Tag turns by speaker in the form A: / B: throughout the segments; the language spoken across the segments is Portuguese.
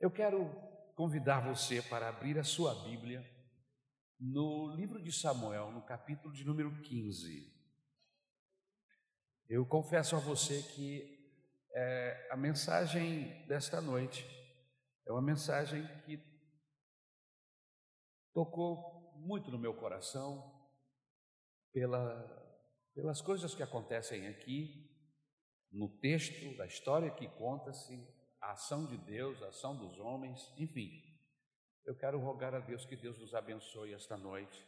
A: Eu quero convidar você para abrir a sua Bíblia no livro de Samuel, no capítulo de número 15. Eu confesso a você que é, a mensagem desta noite é uma mensagem que tocou muito no meu coração pela, pelas coisas que acontecem aqui, no texto da história que conta-se, ação de Deus, a ação dos homens, enfim. Eu quero rogar a Deus que Deus nos abençoe esta noite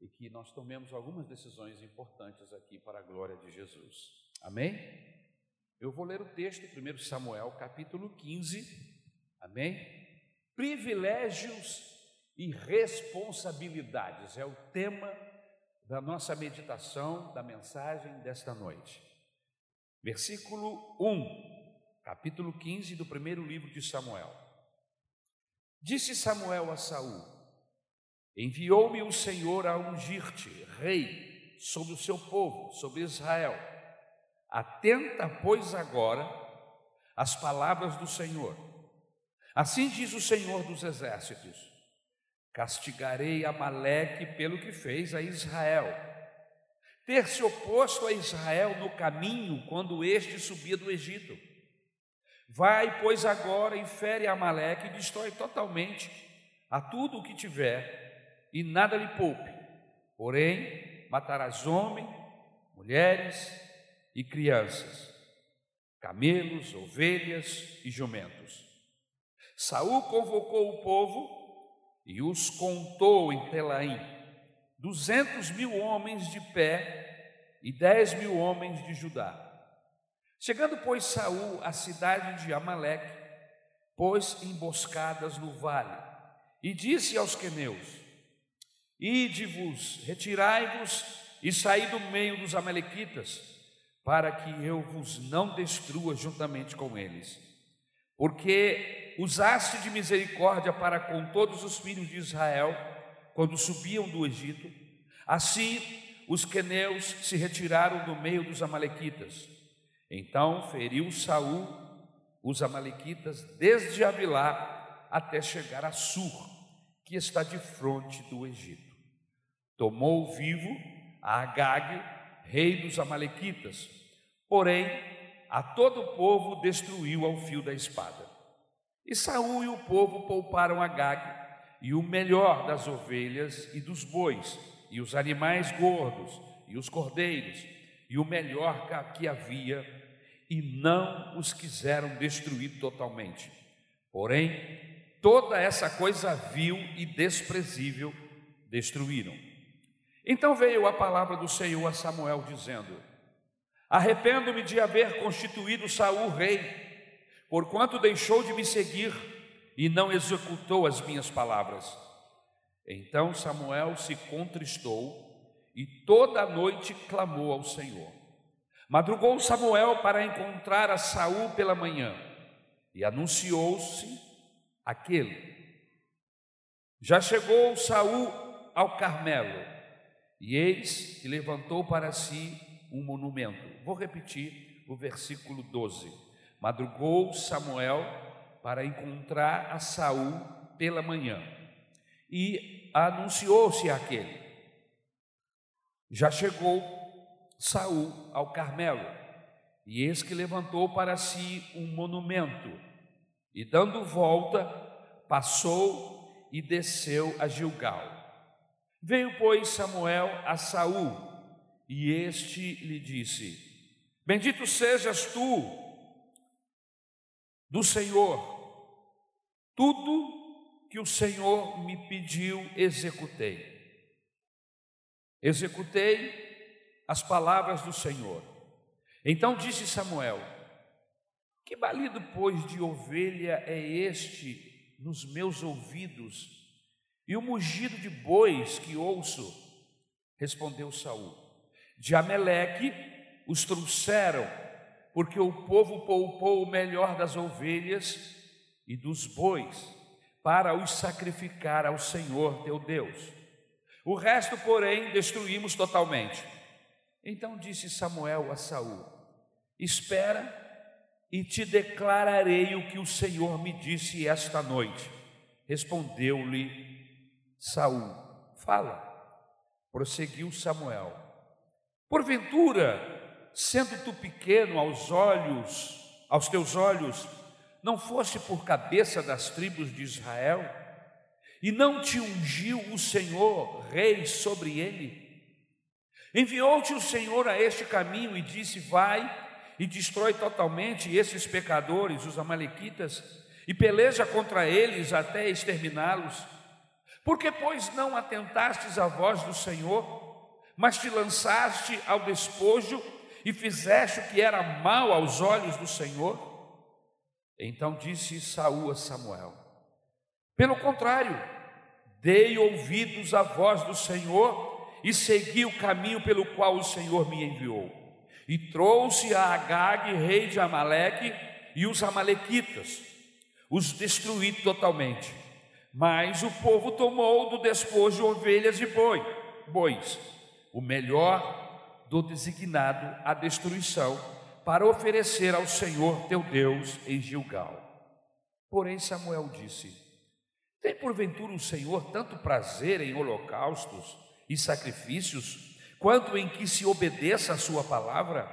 A: e que nós tomemos algumas decisões importantes aqui para a glória de Jesus. Amém? Eu vou ler o texto, 1 Samuel, capítulo 15. Amém? Privilégios e responsabilidades é o tema da nossa meditação, da mensagem desta noite. Versículo 1, capítulo 15 do primeiro livro de Samuel. Disse Samuel a Saul: Enviou-me o Senhor a ungir-te rei sobre o seu povo, sobre Israel. Atenta, pois, agora as palavras do Senhor. Assim diz o Senhor dos exércitos: Castigarei Amaleque pelo que fez a Israel. Ter se oposto a Israel no caminho quando este subia do Egito. Vai, pois, agora e fere Amaleque e destrói totalmente a tudo o que tiver, e nada lhe poupe. Porém, matarás homens, mulheres e crianças, camelos, ovelhas e jumentos. Saul convocou o povo e os contou em Telaim, duzentos mil homens de pé e dez mil homens de Judá. Chegando, pois, Saul à cidade de Amaleque, pôs emboscadas no vale, e disse aos queneus: Ide-vos, retirai-vos e saí do meio dos amalequitas, para que eu vos não destrua juntamente com eles. Porque usaste de misericórdia para com todos os filhos de Israel, quando subiam do Egito, assim os queneus se retiraram do meio dos amalequitas. Então feriu Saul os amalequitas desde Avilá até chegar a Sur, que está de frente do Egito. Tomou vivo a Agag, rei dos amalequitas, porém a todo o povo destruiu ao fio da espada. E Saul e o povo pouparam Agag e o melhor das ovelhas e dos bois, e os animais gordos, e os cordeiros, e o melhor que havia, e não os quiseram destruir totalmente. Porém, toda essa coisa vil e desprezível destruíram. Então veio a palavra do Senhor a Samuel dizendo: Arrependo-me de haver constituído Saul rei porquanto deixou de me seguir e não executou as minhas palavras. Então Samuel se contristou e toda a noite clamou ao Senhor. Madrugou Samuel para encontrar a Saul pela manhã e anunciou-se aquele. Já chegou Saul ao Carmelo e eis que levantou para si um monumento. Vou repetir o versículo 12. Madrugou Samuel para encontrar a Saul pela manhã e anunciou-se aquele. Já chegou Saul ao Carmelo e eis que levantou para si um monumento e dando volta passou e desceu a Gilgal. Veio pois Samuel a Saul e este lhe disse: Bendito sejas tu do Senhor. Tudo que o Senhor me pediu, executei. Executei as palavras do Senhor. Então disse Samuel: Que balido, pois, de ovelha é este nos meus ouvidos, e o mugido de bois que ouço? Respondeu Saul: De Ameleque os trouxeram porque o povo poupou o melhor das ovelhas e dos bois para os sacrificar ao Senhor teu Deus. O resto, porém, destruímos totalmente. Então disse Samuel a Saul: Espera e te declararei o que o Senhor me disse esta noite. Respondeu-lhe Saul: Fala. Prosseguiu Samuel: Porventura, sendo tu pequeno aos olhos, aos teus olhos, não foste por cabeça das tribos de Israel? E não te ungiu o Senhor rei sobre ele? Enviou-te o Senhor a este caminho e disse: Vai e destrói totalmente esses pecadores, os Amalequitas, e peleja contra eles até exterminá-los. Porque, pois, não atentastes à voz do Senhor, mas te lançaste ao despojo e fizeste o que era mal aos olhos do Senhor? Então disse Saul a Samuel: Pelo contrário, dei ouvidos à voz do Senhor e segui o caminho pelo qual o Senhor me enviou e trouxe a Agag, rei de Amaleque, e os amalequitas, os destruí totalmente. Mas o povo tomou do despojo ovelhas e boi, bois, o melhor do designado à destruição, para oferecer ao Senhor teu Deus em Gilgal. Porém Samuel disse: Tem porventura o Senhor tanto prazer em holocaustos e sacrifícios quanto em que se obedeça a sua palavra?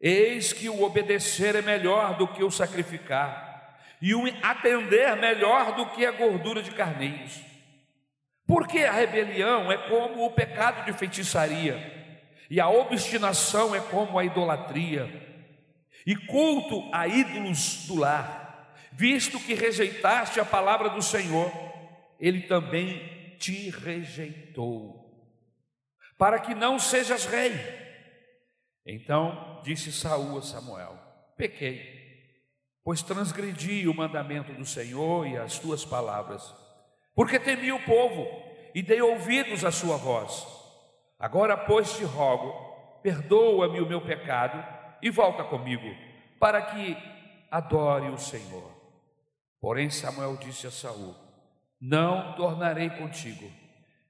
A: Eis que o obedecer é melhor do que o sacrificar, e o atender melhor do que a gordura de carneiros. Porque a rebelião é como o pecado de feitiçaria, e a obstinação é como a idolatria, e culto a ídolos do lar, visto que rejeitaste a palavra do Senhor, ele também te rejeitou para que não sejas rei. Então disse Saul a Samuel: Pequei, pois transgredi o mandamento do Senhor e as tuas palavras, porque temi o povo e dei ouvidos à sua voz. Agora, pois, te rogo, perdoa-me o meu pecado e volta comigo, para que adore o Senhor. Porém, Samuel disse a Saul: Não tornarei contigo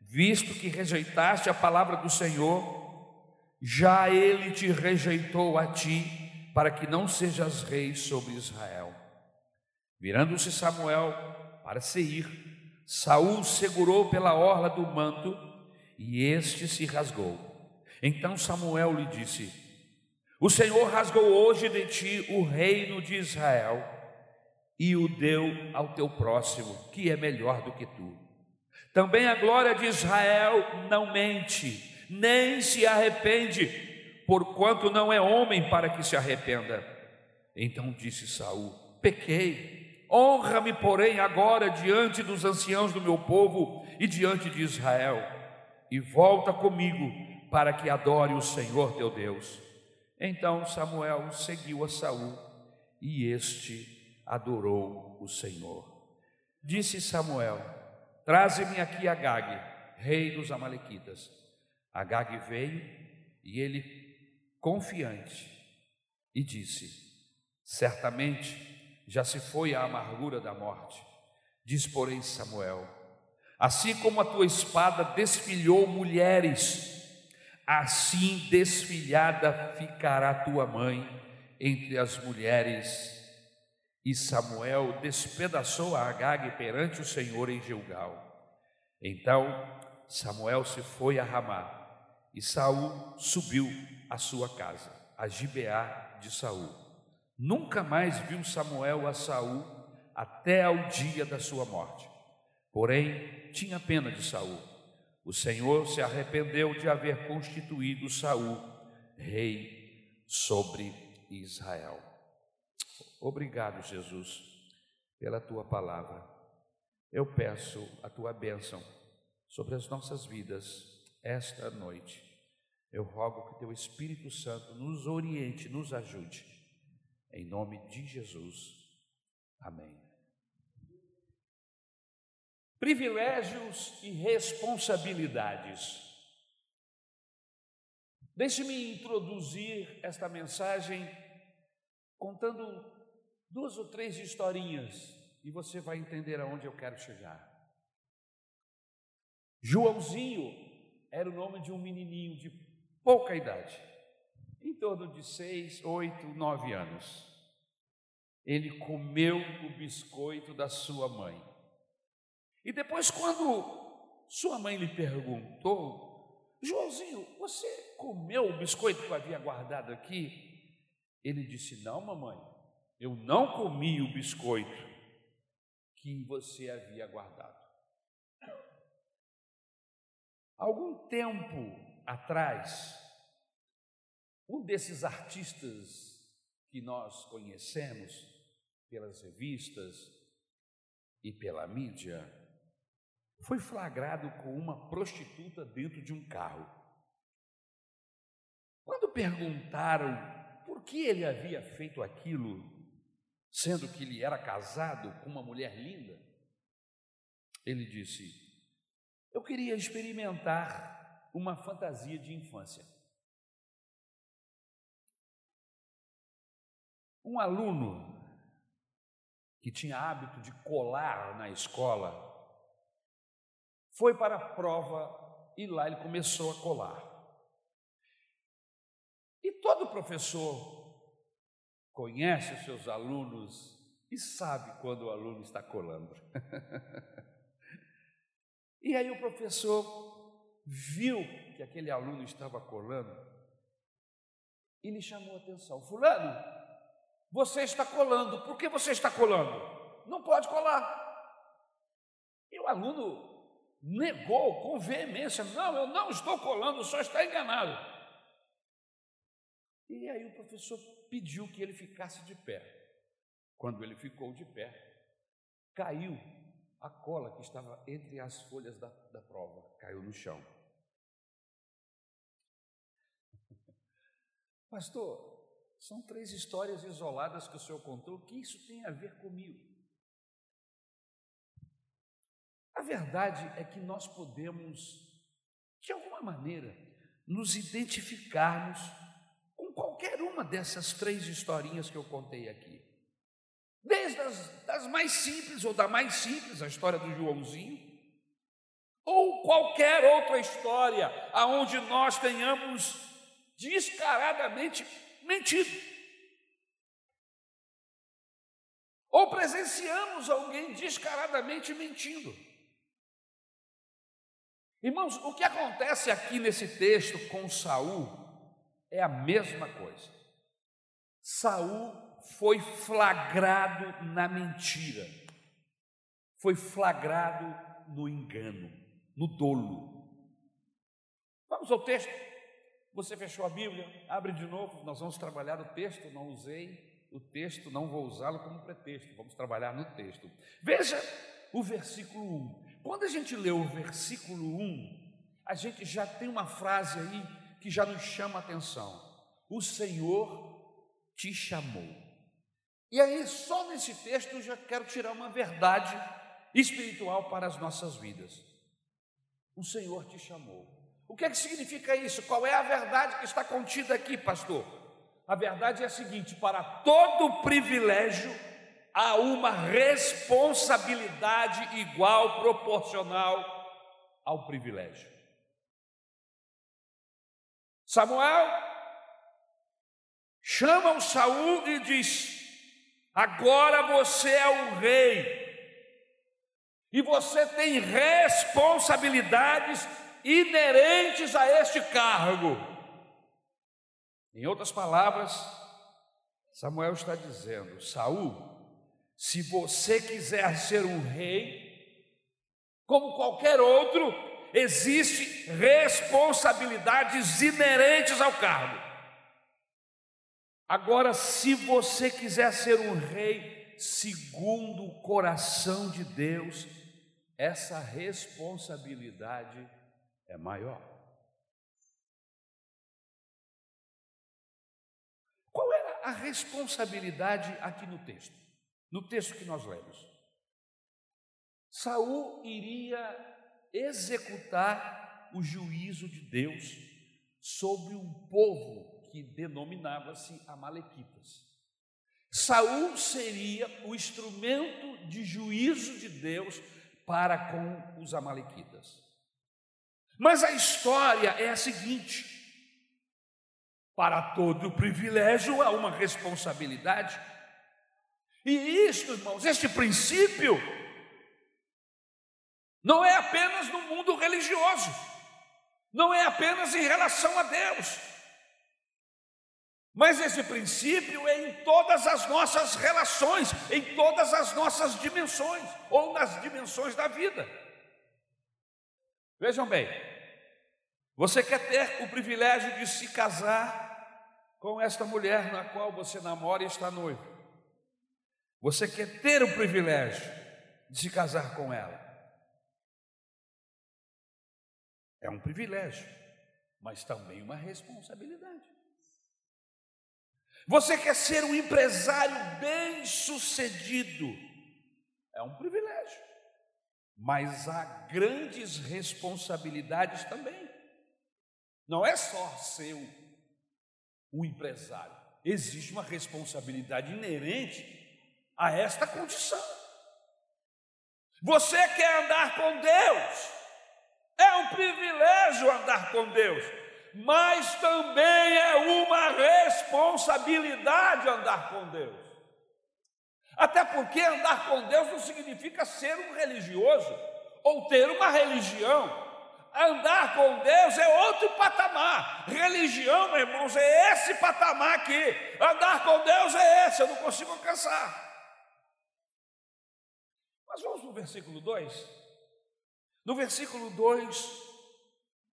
A: visto que rejeitaste a palavra do Senhor, já ele te rejeitou a ti, para que não sejas rei sobre Israel. Virando-se Samuel para Seir, Saul segurou pela orla do manto e este se rasgou. Então Samuel lhe disse: O Senhor rasgou hoje de ti o reino de Israel e o deu ao teu próximo, que é melhor do que tu. Também a glória de Israel não mente, nem se arrepende, porquanto não é homem para que se arrependa. Então disse Saul: Pequei, honra-me, porém, agora diante dos anciãos do meu povo e diante de Israel, e volta comigo para que adore o Senhor teu Deus. Então Samuel seguiu a Saul, e este adorou o Senhor. Disse Samuel: Traze-me aqui Agag, rei dos Amalequitas. Agag veio e ele, confiante, e disse: Certamente já se foi a amargura da morte. Diz, porém, Samuel: Assim como a tua espada desfilhou mulheres, assim desfilhada ficará tua mãe entre as mulheres e Samuel despedaçou a Agag perante o Senhor em Gilgal. Então Samuel se foi a Ramá, e Saul subiu à sua casa, a Gibeá de Saul. Nunca mais viu Samuel a Saul até ao dia da sua morte. Porém, tinha pena de Saul. O Senhor se arrependeu de haver constituído Saul rei sobre Israel. Obrigado, Jesus, pela tua palavra. Eu peço a tua bênção sobre as nossas vidas esta noite. Eu rogo que teu Espírito Santo nos oriente, nos ajude. Em nome de Jesus. Amém. Privilégios e responsabilidades. Deixe-me introduzir esta mensagem contando duas ou três historinhas e você vai entender aonde eu quero chegar. Joãozinho era o nome de um menininho de pouca idade, em torno de seis, oito, nove anos. ele comeu o biscoito da sua mãe. E depois, quando sua mãe lhe perguntou, Joãozinho, você comeu o biscoito que eu havia guardado aqui? Ele disse: Não, mamãe, eu não comi o biscoito que você havia guardado. Algum tempo atrás, um desses artistas que nós conhecemos pelas revistas e pela mídia foi flagrado com uma prostituta dentro de um carro. Quando perguntaram por que ele havia feito aquilo, sendo que ele era casado com uma mulher linda, ele disse: Eu queria experimentar uma fantasia de infância. Um aluno que tinha hábito de colar na escola foi para a prova e lá ele começou a colar. E todo professor conhece os seus alunos e sabe quando o aluno está colando. e aí o professor viu que aquele aluno estava colando e lhe chamou a atenção: Fulano, você está colando. Por que você está colando? Não pode colar. E o aluno negou com veemência: Não, eu não estou colando, só está enganado. E aí o professor pediu que ele ficasse de pé. Quando ele ficou de pé, caiu a cola que estava entre as folhas da, da prova, caiu no chão. Pastor, são três histórias isoladas que o Senhor contou. O que isso tem a ver comigo? A verdade é que nós podemos, de alguma maneira, nos identificarmos qualquer uma dessas três historinhas que eu contei aqui. Desde as das mais simples, ou da mais simples, a história do Joãozinho, ou qualquer outra história aonde nós tenhamos descaradamente mentido. Ou presenciamos alguém descaradamente mentindo. Irmãos, o que acontece aqui nesse texto com Saul é a mesma coisa. Saul foi flagrado na mentira. Foi flagrado no engano, no dolo. Vamos ao texto. Você fechou a Bíblia? Abre de novo, nós vamos trabalhar o texto. Não usei o texto, não vou usá-lo como pretexto, vamos trabalhar no texto. Veja o versículo 1. Quando a gente lê o versículo 1, a gente já tem uma frase aí que já nos chama a atenção: O Senhor te chamou. E aí, só nesse texto, eu já quero tirar uma verdade espiritual para as nossas vidas. O Senhor te chamou. O que é que significa isso? Qual é a verdade que está contida aqui, pastor? A verdade é a seguinte: para todo privilégio há uma responsabilidade igual, proporcional ao privilégio. Samuel chama o Saul e diz: Agora você é o rei. E você tem responsabilidades inerentes a este cargo. Em outras palavras, Samuel está dizendo: Saul, se você quiser ser um rei, como qualquer outro, existe responsabilidades inerentes ao cargo. Agora, se você quiser ser um rei segundo o coração de Deus, essa responsabilidade é maior. Qual era a responsabilidade aqui no texto? No texto que nós lemos. Saul iria executar o juízo de Deus sobre um povo que denominava-se Amalequitas. Saul seria o instrumento de juízo de Deus para com os Amalequitas. Mas a história é a seguinte: para todo privilégio há uma responsabilidade. E isto, irmãos, este princípio não é apenas no mundo religioso, não é apenas em relação a Deus, mas esse princípio é em todas as nossas relações, em todas as nossas dimensões, ou nas dimensões da vida. Vejam bem, você quer ter o privilégio de se casar com esta mulher na qual você namora e está noivo. Você quer ter o privilégio de se casar com ela. É um privilégio, mas também uma responsabilidade. Você quer ser um empresário bem-sucedido. É um privilégio, mas há grandes responsabilidades também. Não é só ser um empresário, existe uma responsabilidade inerente a esta condição. Você quer andar com Deus, é um privilégio andar com Deus, mas também é uma responsabilidade andar com Deus. Até porque andar com Deus não significa ser um religioso ou ter uma religião. Andar com Deus é outro patamar. Religião, meus irmãos, é esse patamar aqui. Andar com Deus é esse, eu não consigo alcançar. Mas vamos no versículo 2. No versículo 2,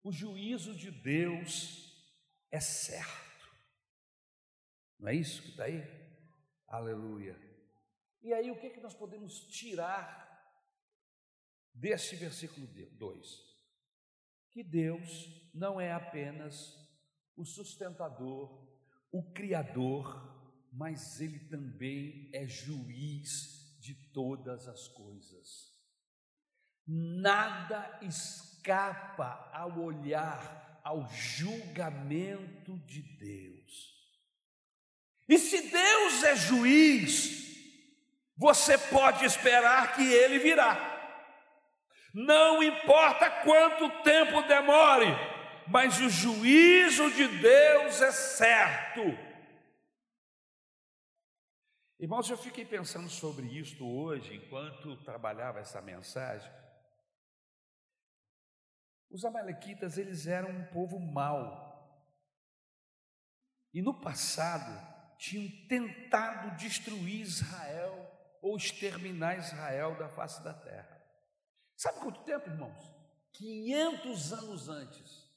A: o juízo de Deus é certo. Não é isso que está aí? Aleluia. E aí, o que, é que nós podemos tirar deste versículo 2? Que Deus não é apenas o sustentador, o criador, mas Ele também é juiz de todas as coisas. Nada escapa ao olhar, ao julgamento de Deus. E se Deus é juiz, você pode esperar que ele virá. Não importa quanto tempo demore, mas o juízo de Deus é certo. Irmãos, eu fiquei pensando sobre isto hoje, enquanto trabalhava essa mensagem. Os amalequitas, eles eram um povo mau. E no passado tinham tentado destruir Israel ou exterminar Israel da face da terra. Sabe quanto tempo, irmãos? 500 anos antes.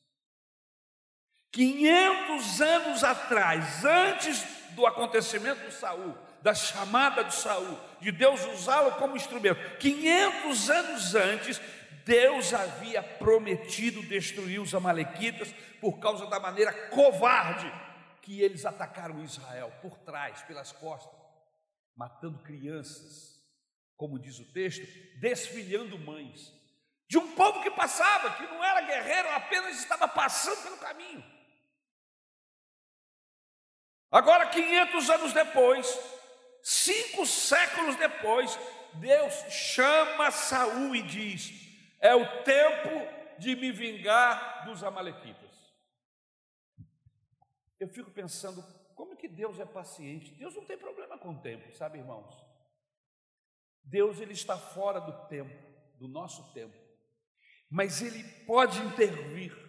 A: 500 anos atrás, antes do acontecimento de Saul, da chamada de Saul, de Deus usá-lo como instrumento. 500 anos antes, Deus havia prometido destruir os Amalequitas por causa da maneira covarde que eles atacaram Israel, por trás, pelas costas, matando crianças, como diz o texto, desfilhando mães, de um povo que passava, que não era guerreiro, apenas estava passando pelo caminho. Agora, 500 anos depois, cinco séculos depois, Deus chama Saul e diz: é o tempo de me vingar dos Amalequitas. Eu fico pensando, como que Deus é paciente? Deus não tem problema com o tempo, sabe, irmãos? Deus ele está fora do tempo, do nosso tempo. Mas ele pode intervir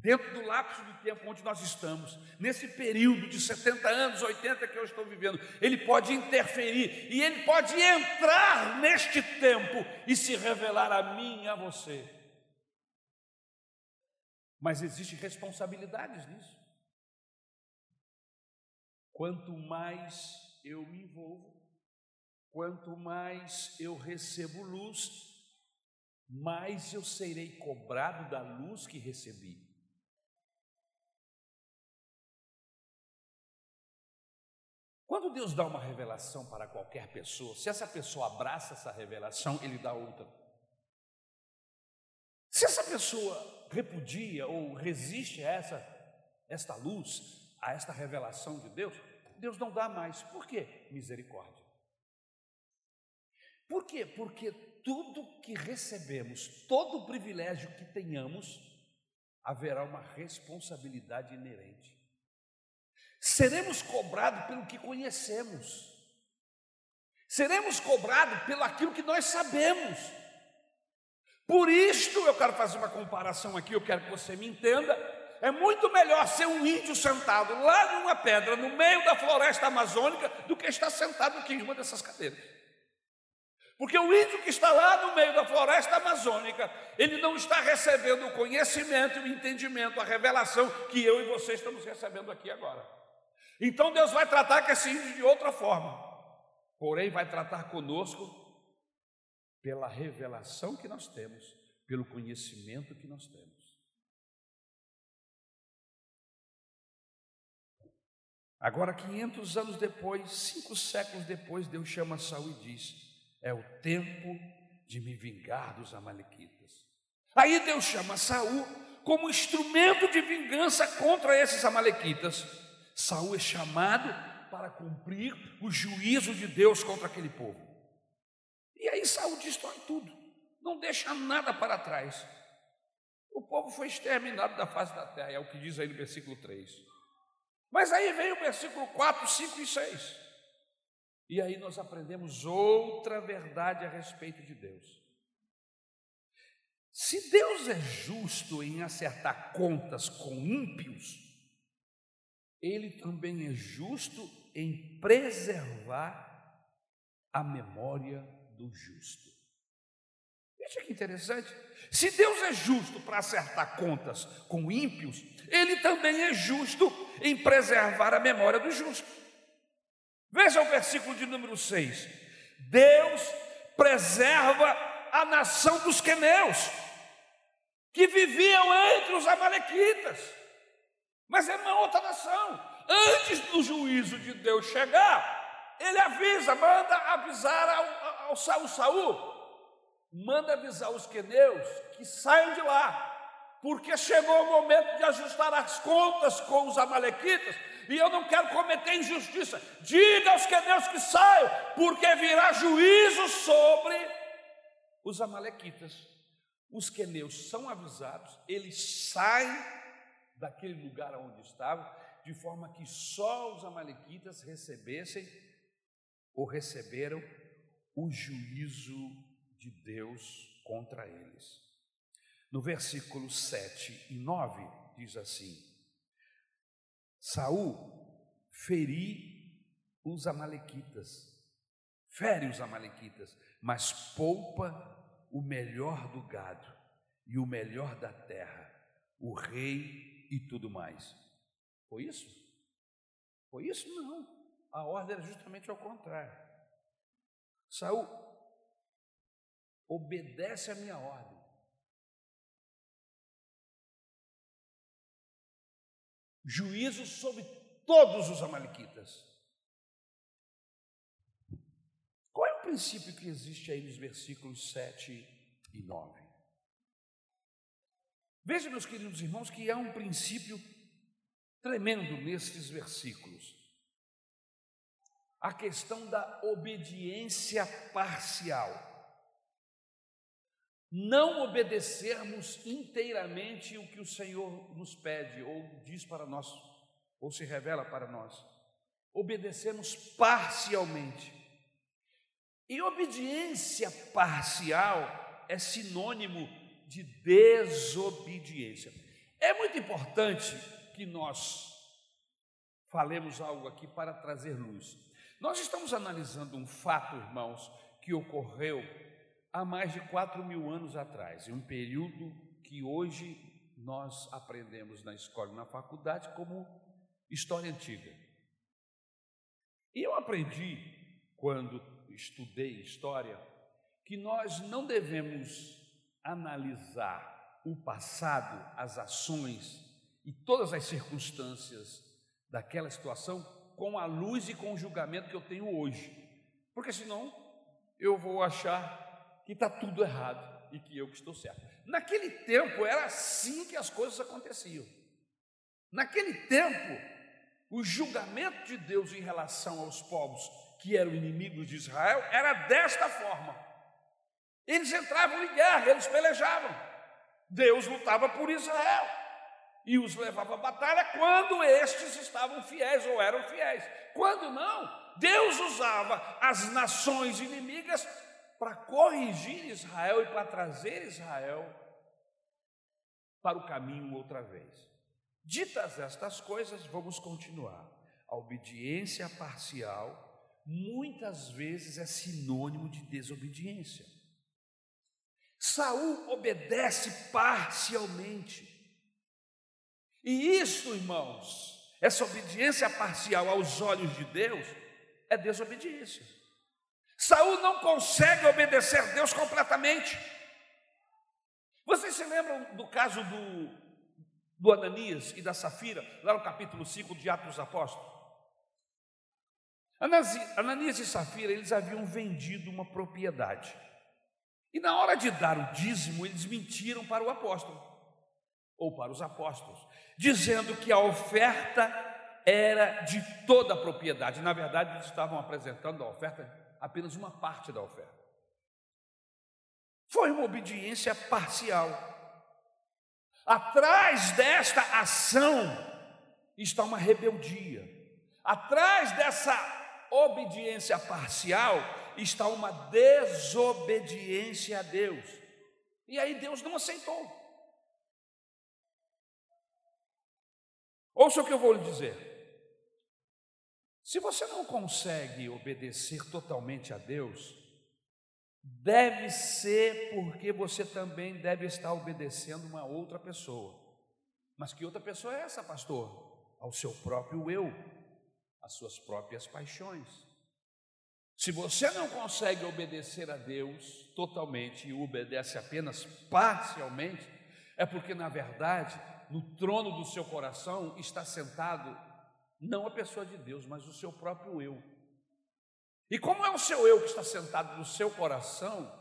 A: dentro do lapso de tempo onde nós estamos, nesse período de 70 anos, 80 que eu estou vivendo, ele pode interferir e ele pode entrar neste tempo e se revelar a mim e a você. Mas existem responsabilidades nisso. Quanto mais eu me envolvo, quanto mais eu recebo luz, mais eu serei cobrado da luz que recebi. Quando Deus dá uma revelação para qualquer pessoa, se essa pessoa abraça essa revelação, Ele dá outra. Se essa pessoa repudia ou resiste a essa, esta luz, a esta revelação de Deus, Deus não dá mais. Por quê? Misericórdia. Por quê? Porque tudo que recebemos, todo o privilégio que tenhamos, haverá uma responsabilidade inerente. Seremos cobrados pelo que conhecemos. Seremos cobrados pelo aquilo que nós sabemos. Por isto, eu quero fazer uma comparação aqui, eu quero que você me entenda. É muito melhor ser um índio sentado lá numa pedra, no meio da floresta amazônica, do que estar sentado aqui em uma dessas cadeiras. Porque o índio que está lá no meio da floresta amazônica, ele não está recebendo o conhecimento, o entendimento, a revelação que eu e você estamos recebendo aqui agora. Então Deus vai tratar com esse índio de outra forma, porém vai tratar conosco pela revelação que nós temos, pelo conhecimento que nós temos. Agora, 500 anos depois, cinco séculos depois, Deus chama Saul e diz: é o tempo de me vingar dos amalequitas. Aí Deus chama Saul como instrumento de vingança contra esses amalequitas. Saul é chamado para cumprir o juízo de Deus contra aquele povo. E aí Saul destrói tudo, não deixa nada para trás. O povo foi exterminado da face da terra, é o que diz aí no versículo 3. Mas aí vem o versículo 4, 5 e 6. E aí nós aprendemos outra verdade a respeito de Deus. Se Deus é justo em acertar contas com ímpios, Ele também é justo em preservar a memória do justo. Veja que interessante. Se Deus é justo para acertar contas com ímpios, Ele também é justo em preservar a memória do justo. Veja o versículo de número 6. Deus preserva a nação dos queneus, que viviam entre os amalequitas, mas é uma outra nação. Antes do juízo de Deus chegar, ele avisa, manda avisar ao, ao, ao Saul, manda avisar os queneus que saiam de lá, porque chegou o momento de ajustar as contas com os amalequitas, e eu não quero cometer injustiça. Diga aos queneus que saiam, porque virá juízo sobre os amalequitas. Os queneus são avisados, eles saem daquele lugar onde estavam, de forma que só os amalequitas recebessem ou receberam o juízo de Deus contra eles. No versículo 7 e 9 diz assim: Saul feri os amalequitas, fere os amalequitas, mas poupa o melhor do gado e o melhor da terra, o rei e tudo mais. Foi isso? Foi isso? Não. A ordem era justamente ao contrário. Saul obedece a minha ordem. juízo sobre todos os amalequitas. Qual é o princípio que existe aí nos versículos 7 e 9? Veja, meus queridos irmãos, que há um princípio tremendo nesses versículos. A questão da obediência parcial não obedecermos inteiramente o que o Senhor nos pede, ou diz para nós, ou se revela para nós. Obedecemos parcialmente. E obediência parcial é sinônimo de desobediência. É muito importante que nós falemos algo aqui para trazer luz. Nós estamos analisando um fato, irmãos, que ocorreu há mais de quatro mil anos atrás, em um período que hoje nós aprendemos na escola e na faculdade como história antiga. E eu aprendi, quando estudei história, que nós não devemos analisar o passado, as ações e todas as circunstâncias daquela situação com a luz e com o julgamento que eu tenho hoje, porque senão eu vou achar que está tudo errado e que eu que estou certo. Naquele tempo era assim que as coisas aconteciam. Naquele tempo, o julgamento de Deus em relação aos povos que eram inimigos de Israel era desta forma. Eles entravam em guerra, eles pelejavam. Deus lutava por Israel e os levava à batalha quando estes estavam fiéis ou eram fiéis. Quando não, Deus usava as nações inimigas para corrigir Israel e para trazer Israel para o caminho outra vez. Ditas estas coisas, vamos continuar. A obediência parcial muitas vezes é sinônimo de desobediência. Saul obedece parcialmente. E isso, irmãos, essa obediência parcial aos olhos de Deus é desobediência. Saul não consegue obedecer a Deus completamente. Vocês se lembram do caso do, do Ananias e da Safira, lá no capítulo 5 de Atos dos Apóstolos? Ananias e Safira, eles haviam vendido uma propriedade. E na hora de dar o dízimo, eles mentiram para o apóstolo, ou para os apóstolos, dizendo que a oferta era de toda a propriedade. Na verdade, eles estavam apresentando a oferta, apenas uma parte da oferta. Foi uma obediência parcial. Atrás desta ação está uma rebeldia. Atrás dessa obediência parcial está uma desobediência a Deus. E aí Deus não aceitou. Ouça o que eu vou lhe dizer. Se você não consegue obedecer totalmente a Deus, deve ser porque você também deve estar obedecendo uma outra pessoa. Mas que outra pessoa é essa, pastor? Ao seu próprio eu, às suas próprias paixões. Se você não consegue obedecer a Deus totalmente e obedece apenas parcialmente, é porque, na verdade, no trono do seu coração está sentado não a pessoa de Deus, mas o seu próprio eu. E como é o seu eu que está sentado no seu coração,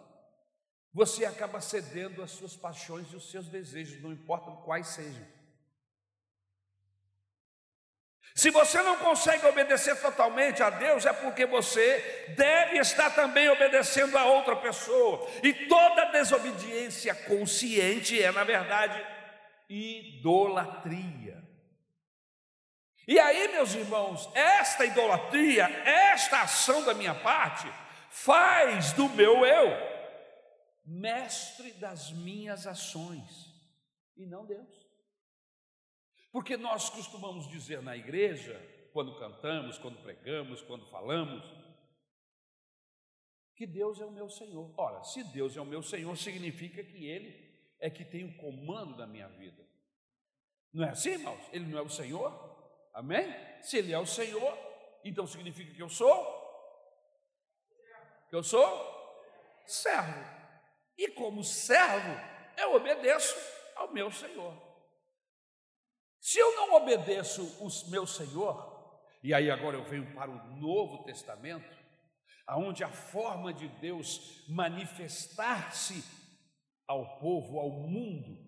A: você acaba cedendo às suas paixões e os seus desejos, não importa quais sejam. Se você não consegue obedecer totalmente a Deus, é porque você deve estar também obedecendo a outra pessoa. E toda desobediência consciente é, na verdade, idolatria. E aí, meus irmãos, esta idolatria, esta ação da minha parte, faz do meu eu mestre das minhas ações e não Deus. Porque nós costumamos dizer na igreja, quando cantamos, quando pregamos, quando falamos, que Deus é o meu Senhor. Ora, se Deus é o meu Senhor, significa que Ele é que tem o comando da minha vida. Não é assim, irmãos? Ele não é o Senhor? Amém? Se Ele é o Senhor, então significa que eu sou? Que eu sou? Servo. E como servo, eu obedeço ao meu Senhor. Se eu não obedeço o meu Senhor, e aí agora eu venho para o Novo Testamento, aonde a forma de Deus manifestar-se ao povo, ao mundo,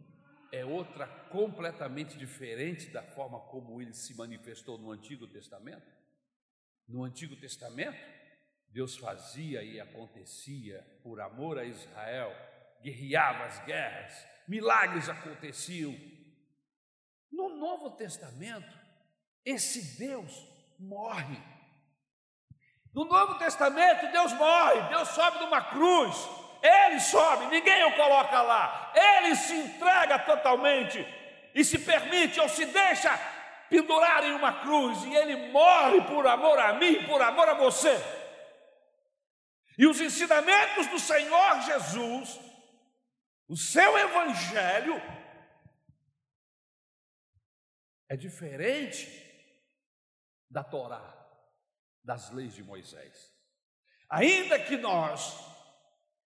A: é outra completamente diferente da forma como ele se manifestou no Antigo Testamento. No Antigo Testamento, Deus fazia e acontecia por amor a Israel, guerreava as guerras, milagres aconteciam. No Novo Testamento, esse Deus morre. No Novo Testamento, Deus morre, Deus sobe de uma cruz, ele sobe, ninguém o coloca lá. Ele se entrega totalmente e se permite ou se deixa pendurar em uma cruz e ele morre por amor a mim, por amor a você. E os ensinamentos do Senhor Jesus, o seu evangelho é diferente da Torá, das leis de Moisés. Ainda que nós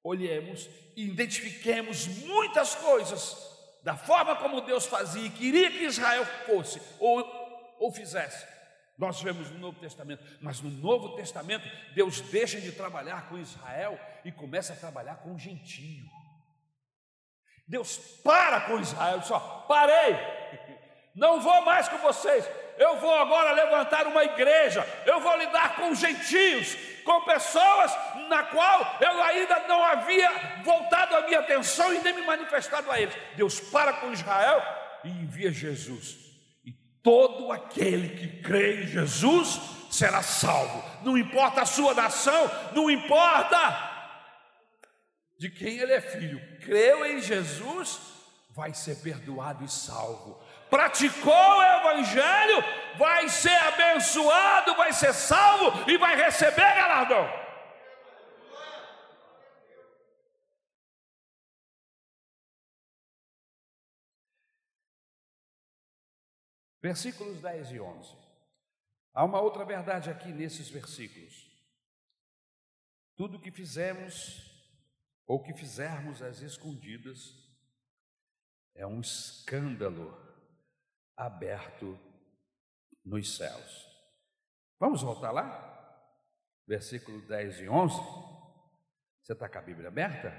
A: olhemos e identifiquemos muitas coisas da forma como Deus fazia e queria que Israel fosse ou, ou fizesse. Nós vemos no Novo Testamento, mas no Novo Testamento Deus deixa de trabalhar com Israel e começa a trabalhar com o gentio. Deus para com Israel, só parei, não vou mais com vocês, eu vou agora levantar uma igreja, eu vou lidar com gentios, com pessoas na qual eu ainda não havia voltado a minha atenção e nem me manifestado a eles. Deus para com Israel e envia Jesus. E todo aquele que crê em Jesus será salvo. Não importa a sua nação, não importa de quem ele é filho. Creu em Jesus, vai ser perdoado e salvo. Praticou o evangelho, vai ser abençoado, vai ser salvo e vai receber galardão. Versículos 10 e 11. Há uma outra verdade aqui nesses versículos. Tudo que fizemos ou que fizermos às escondidas é um escândalo aberto nos céus. Vamos voltar lá? Versículo 10 e 11. Você está com a Bíblia aberta?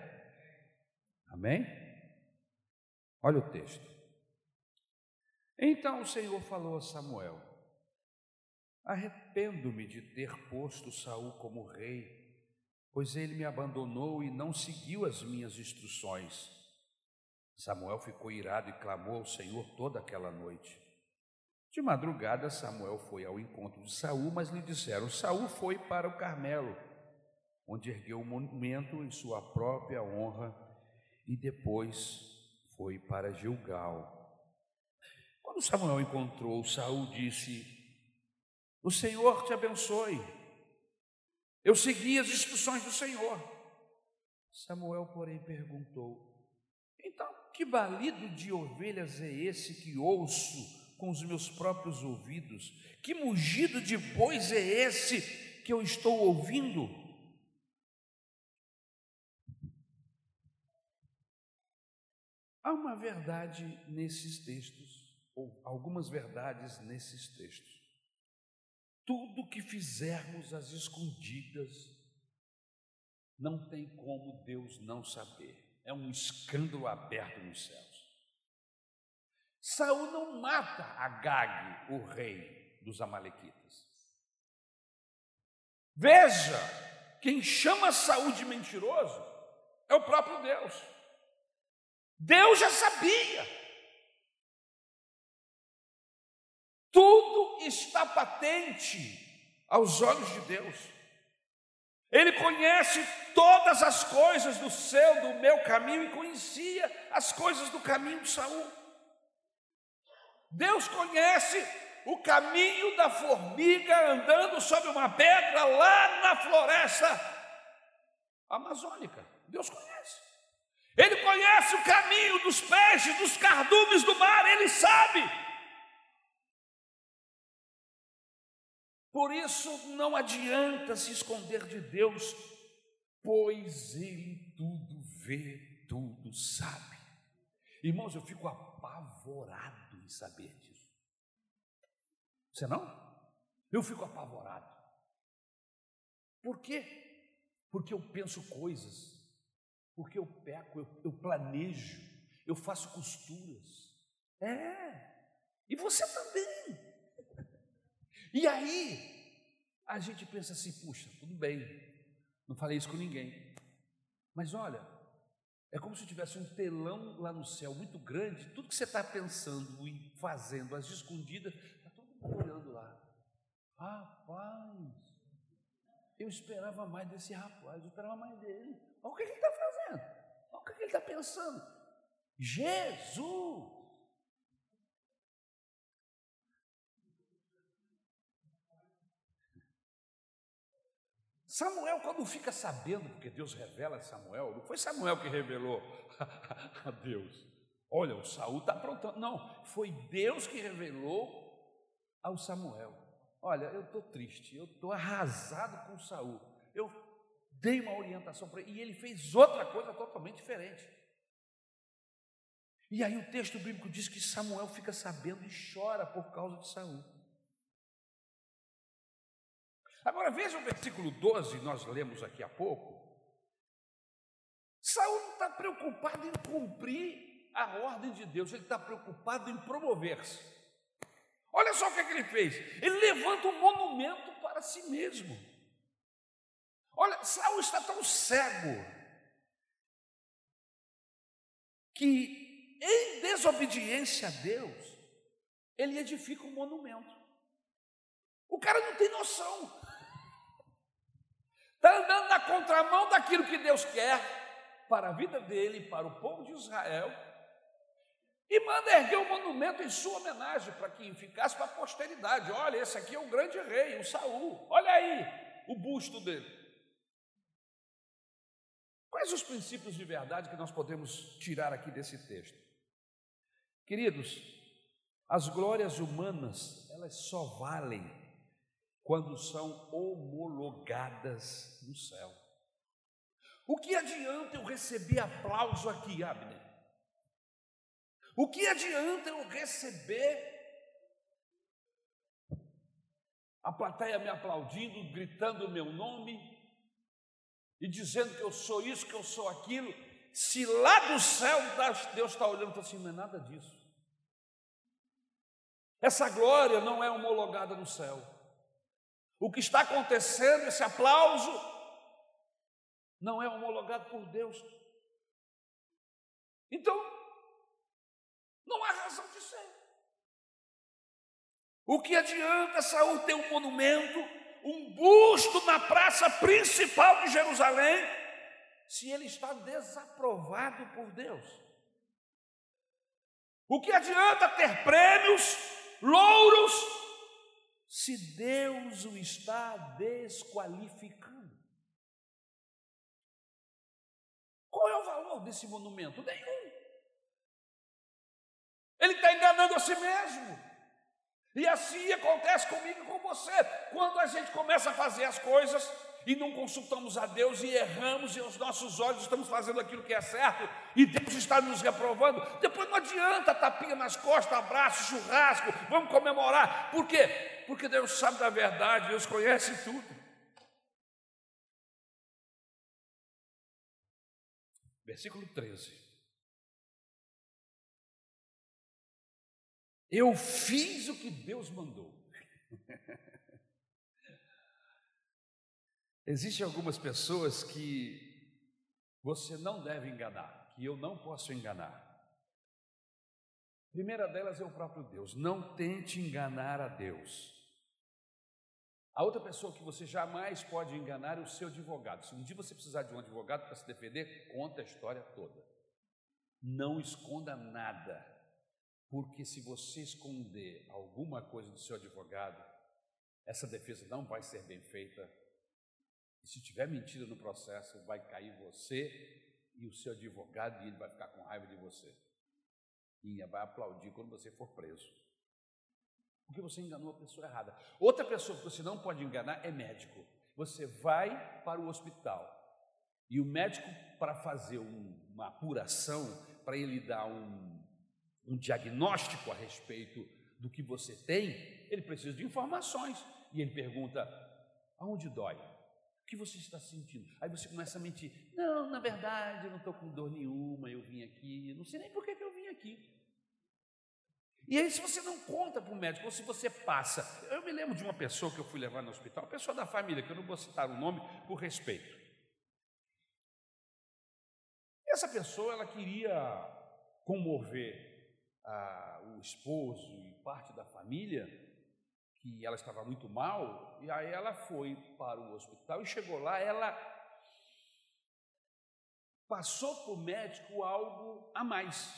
A: Amém? Olha o texto. Então o Senhor falou a Samuel: Arrependo-me de ter posto Saul como rei, pois ele me abandonou e não seguiu as minhas instruções. Samuel ficou irado e clamou ao Senhor toda aquela noite. De madrugada, Samuel foi ao encontro de Saul, mas lhe disseram: Saul foi para o Carmelo, onde ergueu um monumento em sua própria honra, e depois foi para Gilgal. Quando Samuel encontrou Saul, disse: O Senhor te abençoe. Eu segui as instruções do Senhor. Samuel, porém, perguntou: Então, que balido de ovelhas é esse que ouço com os meus próprios ouvidos? Que mugido de bois é esse que eu estou ouvindo? Há uma verdade nesses textos ou algumas verdades nesses textos. Tudo que fizermos às escondidas, não tem como Deus não saber. É um escândalo aberto nos céus. Saul não mata Agag, o rei dos amalequitas. Veja, quem chama Saul de mentiroso é o próprio Deus. Deus já sabia. Tudo está patente aos olhos de Deus. Ele conhece todas as coisas do seu, do meu caminho e conhecia as coisas do caminho de Saul. Deus conhece o caminho da formiga andando sobre uma pedra lá na floresta amazônica. Deus conhece. Ele conhece o caminho dos peixes, dos cardumes do mar, ele sabe. Por isso não adianta se esconder de Deus, pois Ele tudo vê, tudo sabe. Irmãos, eu fico apavorado em saber disso. Você não? Eu fico apavorado. Por quê? Porque eu penso coisas, porque eu peco, eu, eu planejo, eu faço costuras. É, e você também. E aí, a gente pensa assim: puxa, tudo bem, não falei isso com ninguém. Mas olha, é como se tivesse um telão lá no céu muito grande, tudo que você está pensando e fazendo, as escondidas, está todo mundo olhando lá. Rapaz, eu esperava mais desse rapaz, eu esperava mais dele. Olha o que, ele está fazendo, olha o que ele está pensando. Jesus! Samuel, quando fica sabendo, porque Deus revela a Samuel, não foi Samuel que revelou a Deus. Olha, o Saul está aprontando. Não, foi Deus que revelou ao Samuel. Olha, eu estou triste, eu estou arrasado com Saul. Eu dei uma orientação para ele e ele fez outra coisa totalmente diferente. E aí o texto bíblico diz que Samuel fica sabendo e chora por causa de Saul. Agora veja o versículo 12, nós lemos aqui há pouco. Saul não está preocupado em cumprir a ordem de Deus, ele está preocupado em promover-se. Olha só o que, é que ele fez: ele levanta um monumento para si mesmo. Olha, Saul está tão cego que, em desobediência a Deus, ele edifica um monumento. O cara não tem noção. Está andando na contramão daquilo que Deus quer para a vida dele, para o povo de Israel, e manda erguer um monumento em sua homenagem para que ficasse para a posteridade. Olha, esse aqui é o grande rei, o Saul. Olha aí o busto dele. Quais os princípios de verdade que nós podemos tirar aqui desse texto? Queridos, as glórias humanas, elas só valem quando são homologadas no céu. O que adianta eu receber aplauso aqui, Abner? O que adianta eu receber a plateia me aplaudindo, gritando o meu nome e dizendo que eu sou isso, que eu sou aquilo, se lá do céu Deus está olhando e assim, não é nada disso. Essa glória não é homologada no céu. O que está acontecendo, esse aplauso, não é homologado por Deus. Então, não há razão de ser. O que adianta Saul ter um monumento, um busto na praça principal de Jerusalém, se ele está desaprovado por Deus? O que adianta ter prêmios, louros, se Deus o está desqualificando? Qual é o valor desse monumento? Nenhum. Ele está enganando a si mesmo. E assim acontece comigo e com você. Quando a gente começa a fazer as coisas e não consultamos a Deus e erramos e os nossos olhos estamos fazendo aquilo que é certo e Deus está nos reprovando, depois não adianta tapinha nas costas, abraço, churrasco, vamos comemorar. Por quê? Porque Deus sabe da verdade, Deus conhece tudo. Versículo 13. Eu fiz o que Deus mandou. Existem algumas pessoas que você não deve enganar, que eu não posso enganar. A primeira delas é o próprio Deus. Não tente enganar a Deus. A outra pessoa que você jamais pode enganar é o seu advogado. Se um dia você precisar de um advogado para se defender, conta a história toda. Não esconda nada. Porque se você esconder alguma coisa do seu advogado, essa defesa não vai ser bem feita. E se tiver mentira no processo, vai cair você e o seu advogado e ele vai ficar com raiva de você. E vai aplaudir quando você for preso. Porque você enganou a pessoa errada. Outra pessoa que você não pode enganar é médico. Você vai para o hospital e o médico, para fazer um, uma apuração, para ele dar um, um diagnóstico a respeito do que você tem, ele precisa de informações. E ele pergunta: aonde dói? O que você está sentindo? Aí você começa a mentir: não, na verdade, eu não estou com dor nenhuma, eu vim aqui, não sei nem por que, que eu vim aqui. E aí, se você não conta para o médico, ou se você passa. Eu me lembro de uma pessoa que eu fui levar no hospital, pessoa da família, que eu não vou citar o nome por respeito. Essa pessoa, ela queria comover a, o esposo e parte da família, que ela estava muito mal, e aí ela foi para o hospital e chegou lá, ela passou para o médico algo a mais.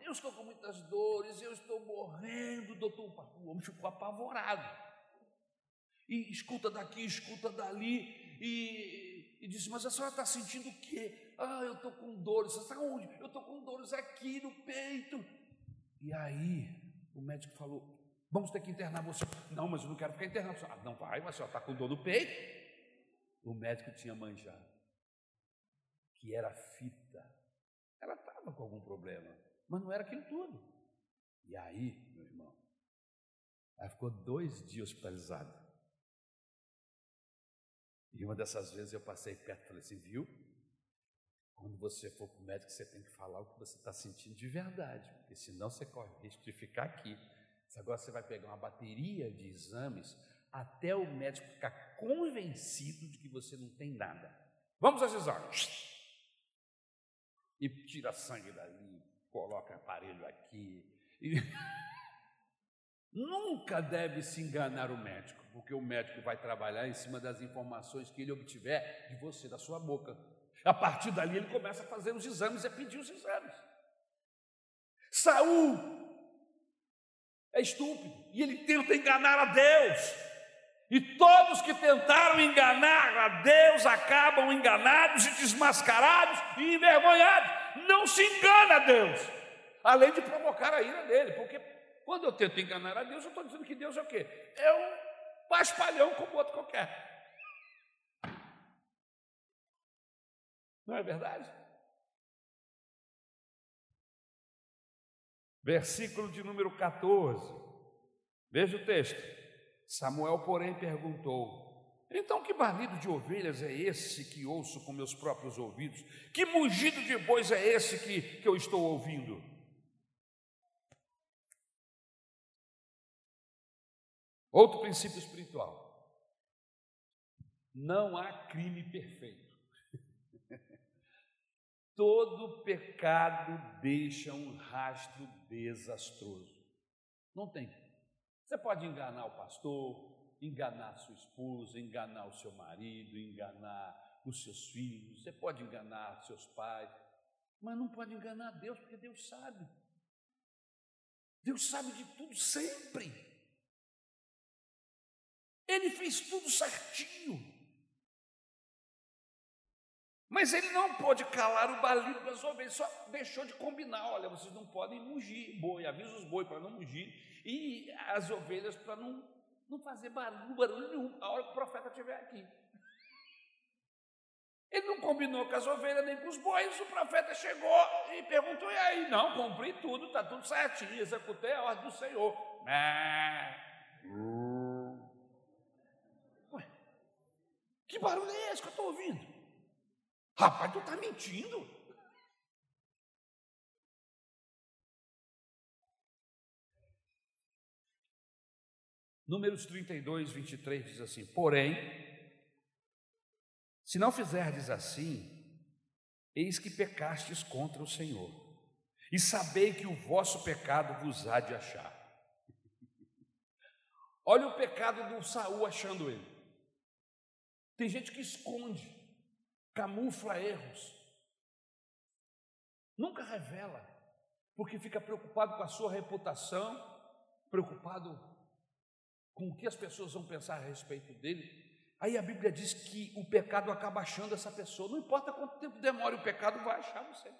A: Eu estou com muitas dores, eu estou morrendo, doutor. O homem ficou apavorado. E escuta daqui, escuta dali, e, e disse: Mas a senhora está sentindo o quê? Ah, eu estou com dores. Você está onde? Eu estou com dores aqui no peito. E aí o médico falou: Vamos ter que internar você. Não, mas eu não quero ficar internado. Ah, não vai, mas a senhora está com dor no peito. O médico tinha manjado que era fita. Ela estava com algum problema, mas não era aquilo tudo. E aí, meu irmão, ela ficou dois dias hospitalizada. E uma dessas vezes eu passei perto e falei assim: viu? Quando você for para o médico, você tem que falar o que você está sentindo de verdade, porque senão você corre risco de ficar aqui. Agora você vai pegar uma bateria de exames até o médico ficar convencido de que você não tem nada. Vamos aos exames. E tira sangue dali, coloca aparelho aqui. E... Nunca deve se enganar o médico, porque o médico vai trabalhar em cima das informações que ele obtiver de você, da sua boca. A partir dali ele começa a fazer os exames e a pedir os exames. Saul é estúpido e ele tenta enganar a Deus. E todos que tentaram enganar a Deus acabam enganados e desmascarados e envergonhados. Não se engana a Deus, além de provocar a ira dele, porque quando eu tento enganar a Deus, eu estou dizendo que Deus é o quê? É um paspalhão como outro qualquer. Não é verdade? Versículo de número 14. Veja o texto. Samuel, porém, perguntou: Então que barulho de ovelhas é esse que ouço com meus próprios ouvidos? Que mugido de bois é esse que, que eu estou ouvindo? Outro princípio espiritual. Não há crime perfeito. Todo pecado deixa um rastro desastroso. Não tem. Você pode enganar o pastor, enganar sua esposa, enganar o seu marido, enganar os seus filhos, você pode enganar seus pais, mas não pode enganar Deus, porque Deus sabe. Deus sabe de tudo sempre. Ele fez tudo certinho. Mas ele não pôde calar o balido das ovelhas, só deixou de combinar. Olha, vocês não podem mugir, boi, avisa os boi para não mugir, e as ovelhas para não, não fazer barulho, barulho nenhum, a hora que o profeta estiver aqui. Ele não combinou com as ovelhas nem com os bois, o profeta chegou e perguntou: e aí? Não, cumpri tudo, está tudo certinho, executei a ordem do Senhor. Ué, que barulho é esse que eu estou ouvindo? Rapaz, tu está mentindo. Números 32, 23 diz assim: Porém, se não fizerdes assim, eis que pecastes contra o Senhor, e sabei que o vosso pecado vos há de achar. Olha o pecado do Saul achando ele. Tem gente que esconde camufla erros, nunca revela, porque fica preocupado com a sua reputação, preocupado com o que as pessoas vão pensar a respeito dele. Aí a Bíblia diz que o pecado acaba achando essa pessoa, não importa quanto tempo demore, o pecado vai achar você.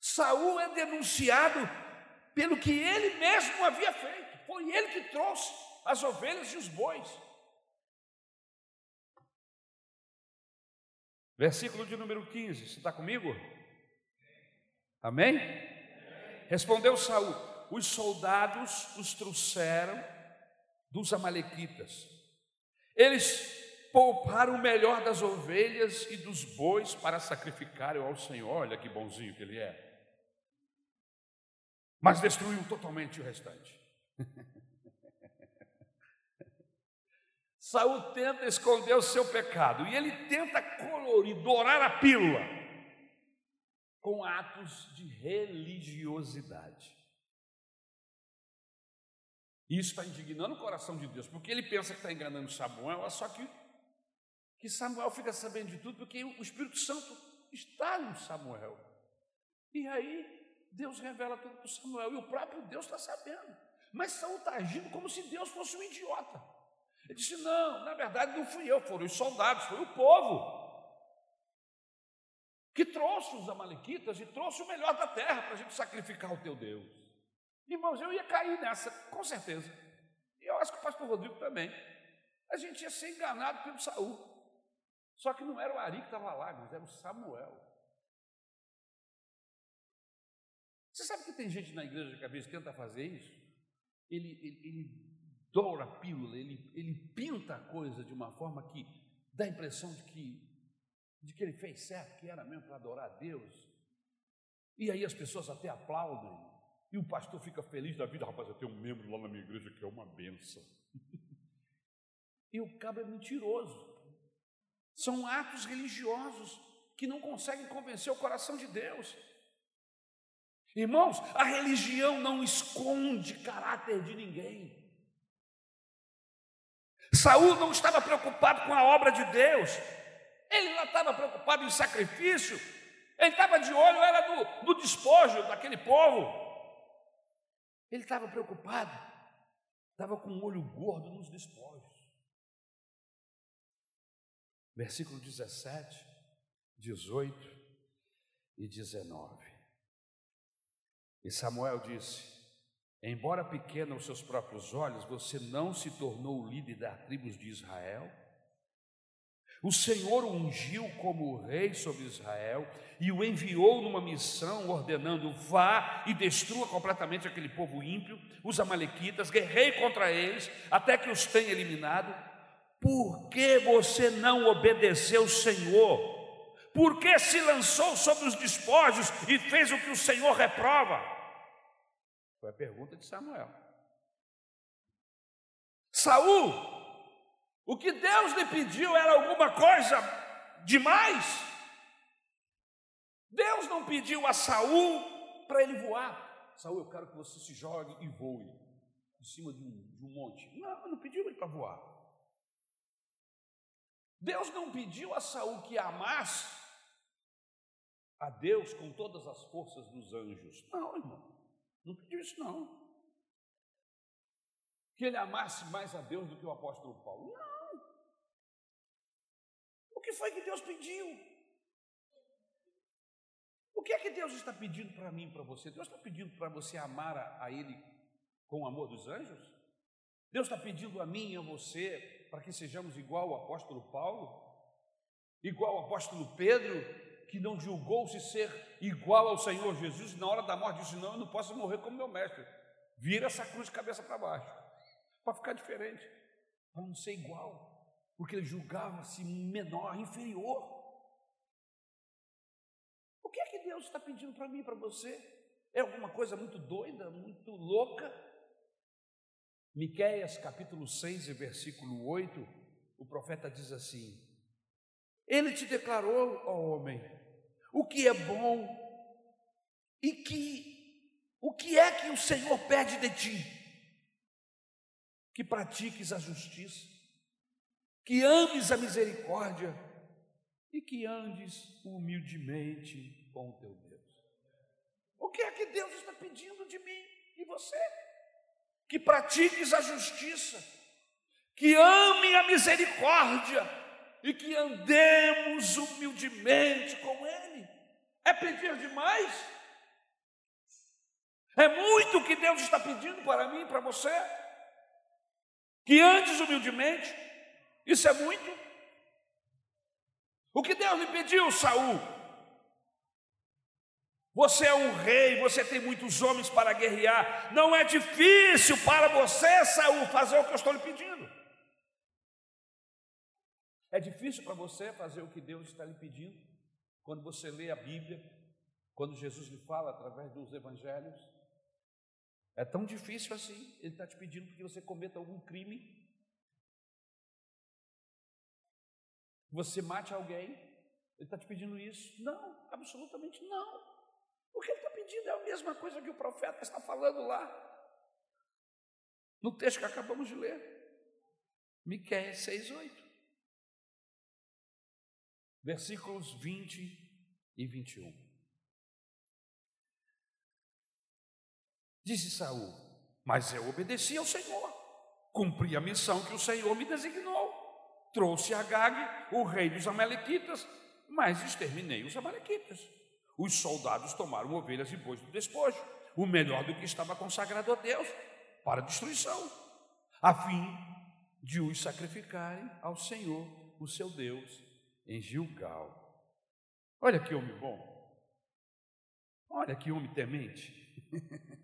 A: Saul é denunciado pelo que ele mesmo havia feito, foi ele que trouxe as ovelhas e os bois. Versículo de número 15, você está comigo? Amém? Respondeu Saul: Os soldados os trouxeram dos Amalequitas. Eles pouparam o melhor das ovelhas e dos bois para sacrificarem ao Senhor. Olha que bonzinho que ele é. Mas destruiu totalmente o restante. Saul tenta esconder o seu pecado e ele tenta colorir, dourar a pílula com atos de religiosidade. Isso está indignando o coração de Deus, porque ele pensa que está enganando Samuel, só que, que Samuel fica sabendo de tudo, porque o Espírito Santo está no Samuel. E aí Deus revela tudo para Samuel, e o próprio Deus está sabendo. Mas Saul está agindo como se Deus fosse um idiota. Ele disse: Não, na verdade não fui eu, foram os soldados, foi o povo que trouxe os Amalequitas e trouxe o melhor da terra para a gente sacrificar o teu Deus. Irmãos, eu ia cair nessa, com certeza. E eu acho que o pastor Rodrigo também. A gente ia ser enganado pelo Saul. Só que não era o Ari que estava lá, mas era o Samuel. Você sabe que tem gente na igreja de cabeça que tenta fazer isso? Ele, ele, ele doura a pílula, ele, ele pinta a coisa de uma forma que dá a impressão de que, de que ele fez certo, que era mesmo para adorar a Deus. E aí as pessoas até aplaudem, e o pastor fica feliz da vida, rapaz, eu tenho um membro lá na minha igreja que é uma benção. e o cabo é mentiroso. São atos religiosos que não conseguem convencer o coração de Deus. Irmãos, a religião não esconde caráter de ninguém. Saul não estava preocupado com a obra de Deus, ele não estava preocupado em sacrifício, ele estava de olho, era no, no despojo daquele povo. Ele estava preocupado, estava com um olho gordo nos despojos. Versículo 17, 18 e 19. E Samuel disse: Embora pequeno aos seus próprios olhos, você não se tornou o líder das tribos de Israel? O Senhor o ungiu como rei sobre Israel e o enviou numa missão, ordenando: vá e destrua completamente aquele povo ímpio, os Amalequitas, guerrei contra eles, até que os tenha eliminado. Por que você não obedeceu o Senhor? Por que se lançou sobre os despojos e fez o que o Senhor reprova? Foi a pergunta de Samuel. Saul, o que Deus lhe pediu era alguma coisa demais? Deus não pediu a Saul para ele voar. Saul, eu quero que você se jogue e voe em cima de um, de um monte. Não, não pediu ele para voar. Deus não pediu a Saul que amasse a Deus com todas as forças dos anjos. Não, irmão, não pediu isso não. Que ele amasse mais a Deus do que o apóstolo Paulo. Não. O que foi que Deus pediu? O que é que Deus está pedindo para mim para você? Deus está pedindo para você amar a, a Ele com o amor dos anjos? Deus está pedindo a mim e a você para que sejamos igual ao apóstolo Paulo? Igual ao apóstolo Pedro, que não julgou-se ser igual ao Senhor Jesus, e na hora da morte disse: Não, eu não posso morrer como meu mestre. Vira essa cruz de cabeça para baixo, para ficar diferente, para não ser igual, porque ele julgava-se menor, inferior. O que é que Deus está pedindo para mim para você? É alguma coisa muito doida, muito louca? Miqueias capítulo 6 e versículo 8, o profeta diz assim: Ele te declarou, ó homem, o que é bom e que o que é que o Senhor pede de ti? Que pratiques a justiça, que ames a misericórdia e que andes humildemente com o teu Deus. O que é que Deus está pedindo de mim e você? Que pratiques a justiça, que ame a misericórdia e que andemos humildemente com Ele. É pedir demais? É muito o que Deus está pedindo para mim e para você? Que antes humildemente, isso é muito? O que Deus lhe pediu, Saul? Você é um rei, você tem muitos homens para guerrear. Não é difícil para você, Saul, fazer o que eu estou lhe pedindo. É difícil para você fazer o que Deus está lhe pedindo? Quando você lê a Bíblia, quando Jesus lhe fala através dos evangelhos, é tão difícil assim. Ele está te pedindo que você cometa algum crime, você mate alguém. Ele está te pedindo isso? Não, absolutamente não. O que ele está pedindo é a mesma coisa que o profeta está falando lá, no texto que acabamos de ler. Miqueias 6,8 versículos 20 e 21. Disse Saul: Mas eu obedeci ao Senhor, cumpri a missão que o Senhor me designou. Trouxe a Gag, o rei dos Amalequitas, mas exterminei os Amalequitas. Os soldados tomaram ovelhas e bois do despojo, o melhor do que estava consagrado a Deus, para destruição, a fim de os sacrificarem ao Senhor, o seu Deus, em Gilgal. Olha que homem bom. Olha que homem temente.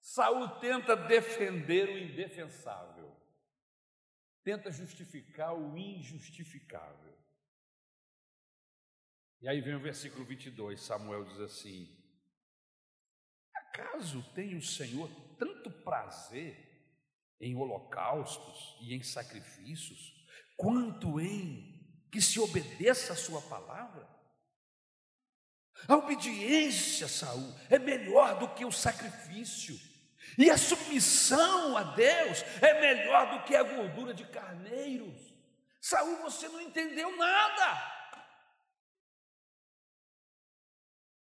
A: Saul tenta defender o indefensável. Tenta justificar o injustificável. E aí vem o versículo 22, Samuel diz assim: Acaso tem o Senhor tanto prazer em holocaustos e em sacrifícios, quanto em que se obedeça a sua palavra? A obediência, Saul, é melhor do que o sacrifício. E a submissão a Deus é melhor do que a gordura de carneiros. Saul, você não entendeu nada.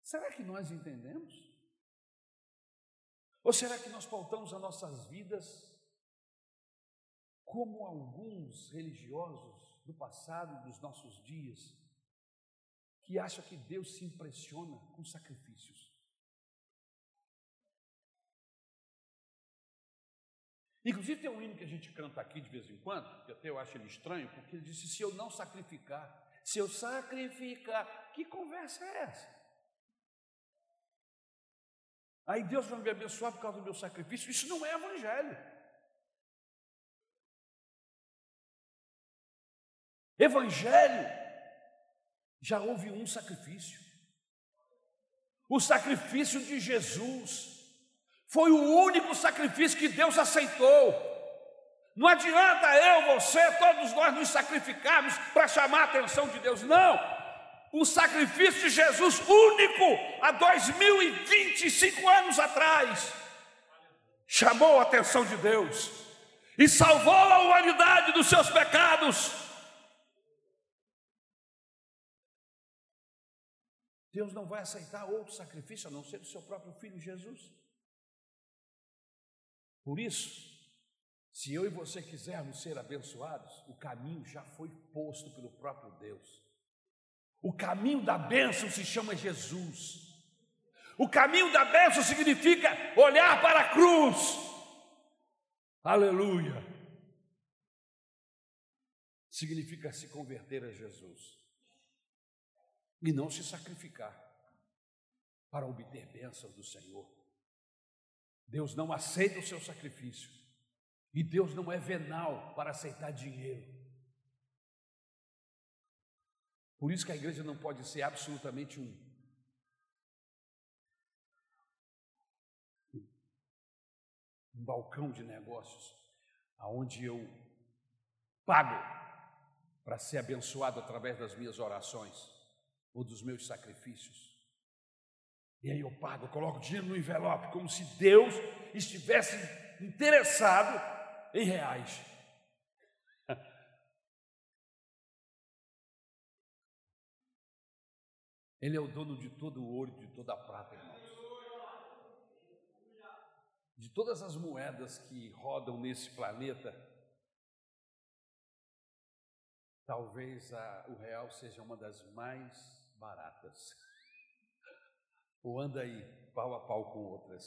A: Será que nós entendemos? Ou será que nós pautamos as nossas vidas como alguns religiosos do passado e dos nossos dias, que acham que Deus se impressiona com sacrifícios? Inclusive tem um hino que a gente canta aqui de vez em quando, que até eu acho ele estranho, porque ele disse: se eu não sacrificar, se eu sacrificar, que conversa é essa? Aí Deus vai me abençoar por causa do meu sacrifício. Isso não é evangelho. Evangelho, já houve um sacrifício. O sacrifício de Jesus foi o único sacrifício que Deus aceitou. Não adianta eu, você, todos nós nos sacrificarmos para chamar a atenção de Deus. Não o sacrifício de Jesus único há 2025 anos atrás chamou a atenção de Deus e salvou a humanidade dos seus pecados. Deus não vai aceitar outro sacrifício a não ser o seu próprio filho Jesus. Por isso, se eu e você quisermos ser abençoados, o caminho já foi posto pelo próprio Deus. O caminho da bênção se chama Jesus. O caminho da bênção significa olhar para a cruz. Aleluia. Significa se converter a Jesus e não se sacrificar para obter bênçãos do Senhor. Deus não aceita o seu sacrifício e Deus não é venal para aceitar dinheiro. Por isso que a igreja não pode ser absolutamente um, um balcão de negócios, aonde eu pago para ser abençoado através das minhas orações ou dos meus sacrifícios. E aí eu pago, eu coloco dinheiro no envelope, como se Deus estivesse interessado em reais. Ele é o dono de todo o ouro, de toda a prata, irmãos. De todas as moedas que rodam nesse planeta, talvez a, o real seja uma das mais baratas. Ou anda aí, pau a pau com outras.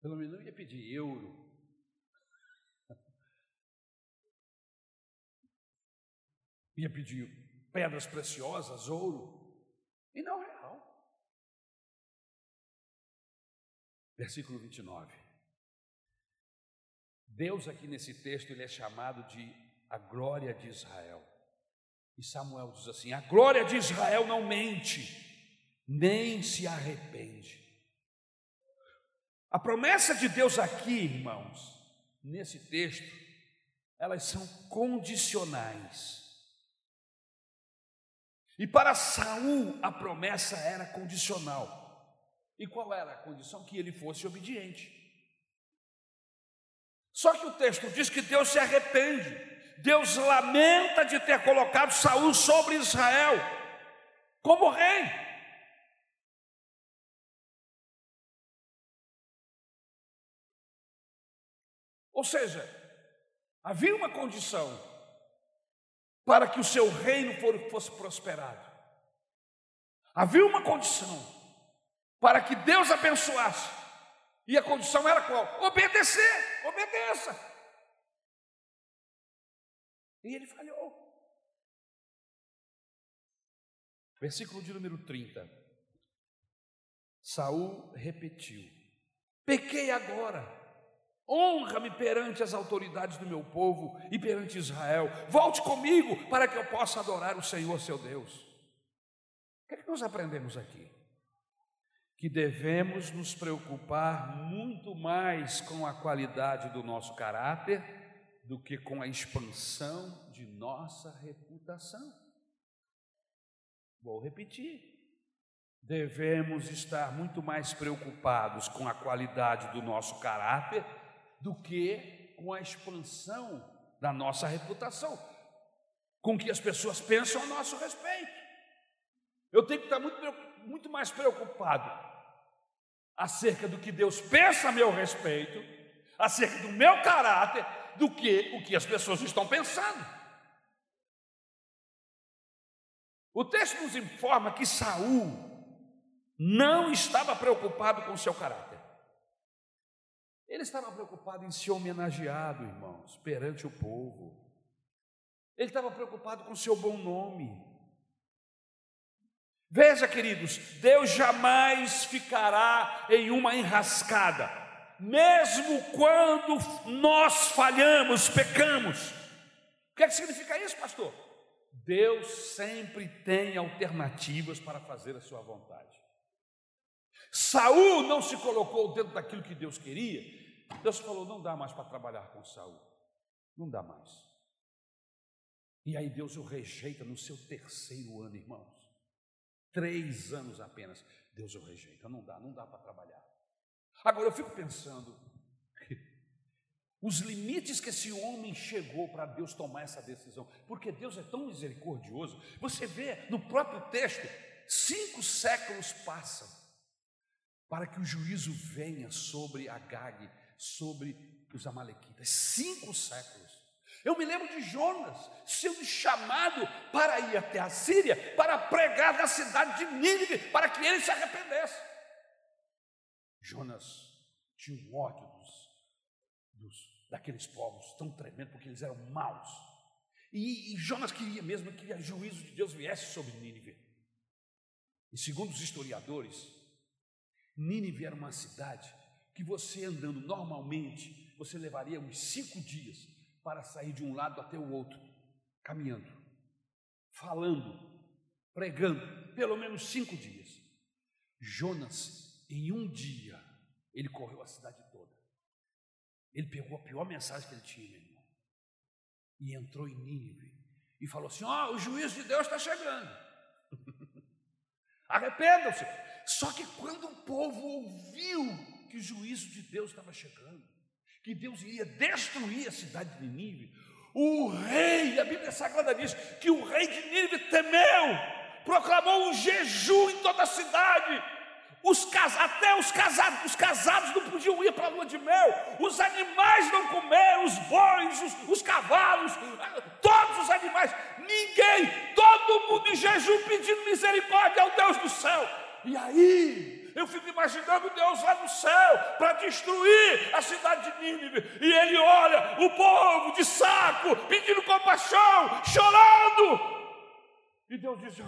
A: Pelo menos eu ia pedir euro. Ia pedir pedras preciosas, ouro, e não real. Versículo 29. Deus aqui nesse texto ele é chamado de a glória de Israel. E Samuel diz assim: a glória de Israel não mente, nem se arrepende. A promessa de Deus aqui, irmãos, nesse texto, elas são condicionais. E para Saul a promessa era condicional. E qual era a condição? Que ele fosse obediente. Só que o texto diz que Deus se arrepende. Deus lamenta de ter colocado Saul sobre Israel como rei. Ou seja, havia uma condição para que o seu reino fosse prosperado. Havia uma condição para que Deus abençoasse, e a condição era qual? Obedecer, obedeça. E ele falhou. Versículo de número 30. Saul repetiu: Pequei agora Honra-me perante as autoridades do meu povo e perante Israel. Volte comigo para que eu possa adorar o Senhor, seu Deus. O que, é que nós aprendemos aqui? Que devemos nos preocupar muito mais com a qualidade do nosso caráter do que com a expansão de nossa reputação. Vou repetir. Devemos estar muito mais preocupados com a qualidade do nosso caráter do que com a expansão da nossa reputação, com o que as pessoas pensam a nosso respeito. Eu tenho que estar muito, muito mais preocupado acerca do que Deus pensa a meu respeito, acerca do meu caráter, do que o que as pessoas estão pensando. O texto nos informa que Saul não estava preocupado com o seu caráter. Ele estava preocupado em ser homenageado, irmãos, perante o povo. Ele estava preocupado com o seu bom nome. Veja, queridos, Deus jamais ficará em uma enrascada, mesmo quando nós falhamos, pecamos. O que, é que significa isso, pastor? Deus sempre tem alternativas para fazer a sua vontade. Saul não se colocou dentro daquilo que Deus queria. Deus falou: não dá mais para trabalhar com Saul. Não dá mais. E aí Deus o rejeita no seu terceiro ano, irmãos. Três anos apenas. Deus o rejeita. Não dá, não dá para trabalhar. Agora eu fico pensando, os limites que esse homem chegou para Deus tomar essa decisão, porque Deus é tão misericordioso. Você vê no próprio texto, cinco séculos passam para que o juízo venha sobre Agag, sobre os Amalequitas. Cinco séculos. Eu me lembro de Jonas sendo chamado para ir até a Síria para pregar na cidade de Nínive, para que ele se arrependesse. Jonas tinha um ódio dos, dos, daqueles povos tão tremendo, porque eles eram maus. E, e Jonas queria mesmo que o juízo de Deus viesse sobre Nínive. E segundo os historiadores, Nínive era uma cidade que você andando normalmente, você levaria uns cinco dias para sair de um lado até o outro, caminhando, falando, pregando, pelo menos cinco dias. Jonas, em um dia, ele correu a cidade toda. Ele pegou a pior mensagem que ele tinha, meu irmão, e entrou em Nínive e falou assim: Ó, oh, o juízo de Deus está chegando. Arrependam-se. Só que quando o povo ouviu que o juízo de Deus estava chegando, que Deus iria destruir a cidade de Nínive, o rei, a Bíblia Sagrada diz que o rei de Nínive temeu, proclamou um jejum em toda a cidade. Os cas... Até os casados, os casados não podiam ir para a lua de mel, os animais não comeram, os bois, os, os cavalos, todos os animais, ninguém, todo mundo em jejum pedindo misericórdia ao Deus do céu. E aí, eu fico imaginando Deus lá no céu para destruir a cidade de Nínive. E ele olha o povo de saco, pedindo compaixão, chorando. E Deus diz: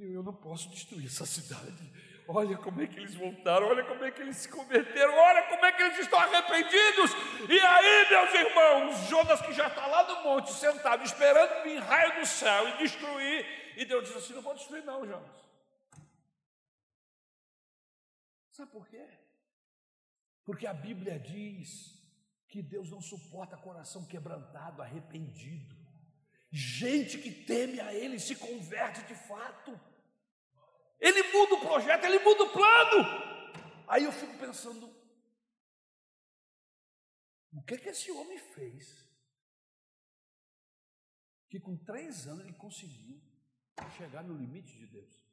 A: Eu não posso destruir essa cidade. Olha como é que eles voltaram, olha como é que eles se converteram, olha como é que eles estão arrependidos. E aí, meus irmãos, Jonas que já está lá no monte, sentado, esperando vir raio do céu e destruir. E Deus diz assim: Não vou destruir, não, Jonas. Sabe por quê? Porque a Bíblia diz que Deus não suporta coração quebrantado, arrependido. Gente que teme a Ele se converte de fato. Ele muda o projeto, ele muda o plano. Aí eu fico pensando: o que, que esse homem fez? Que com três anos ele conseguiu chegar no limite de Deus.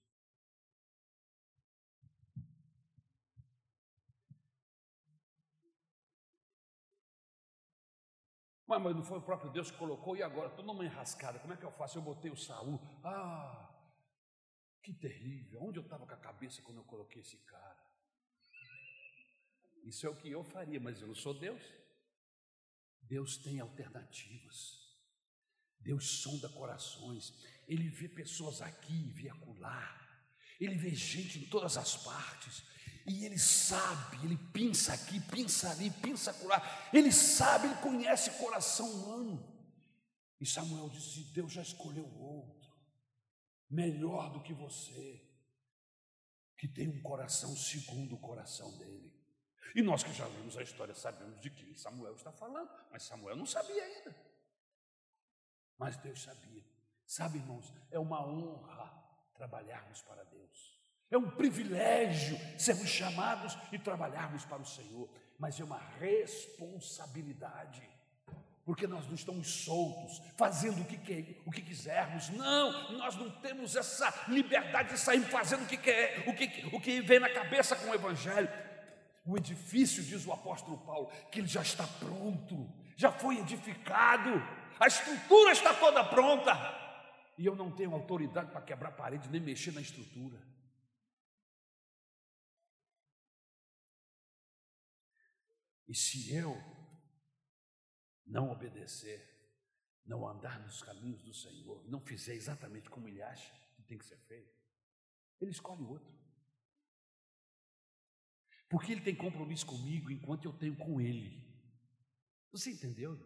A: Mas, mas não foi o próprio Deus que colocou, e agora? Estou numa enrascada, como é que eu faço? Eu botei o Saul. Ah, que terrível. Onde eu estava com a cabeça quando eu coloquei esse cara? Isso é o que eu faria, mas eu não sou Deus. Deus tem alternativas. Deus sonda corações. Ele vê pessoas aqui, vê acolá. Ele vê gente em todas as partes. E ele sabe, ele pensa aqui, pensa ali, pensa acolá. Ele sabe, ele conhece coração humano. E Samuel disse: Deus já escolheu outro, melhor do que você, que tem um coração segundo o coração dele. E nós que já vimos a história sabemos de quem Samuel está falando, mas Samuel não sabia ainda. Mas Deus sabia. Sabe, irmãos, é uma honra trabalharmos para Deus. É um privilégio sermos chamados e trabalharmos para o Senhor, mas é uma responsabilidade porque nós não estamos soltos, fazendo o que, o que quisermos. Não, nós não temos essa liberdade de sair fazendo o que quer, o que, o que vem na cabeça com o Evangelho. O edifício, diz o apóstolo Paulo, que ele já está pronto, já foi edificado, a estrutura está toda pronta. E eu não tenho autoridade para quebrar parede nem mexer na estrutura. E se eu não obedecer, não andar nos caminhos do Senhor, não fizer exatamente como ele acha que tem que ser feito, ele escolhe outro. Porque ele tem compromisso comigo enquanto eu tenho com ele. Você entendeu?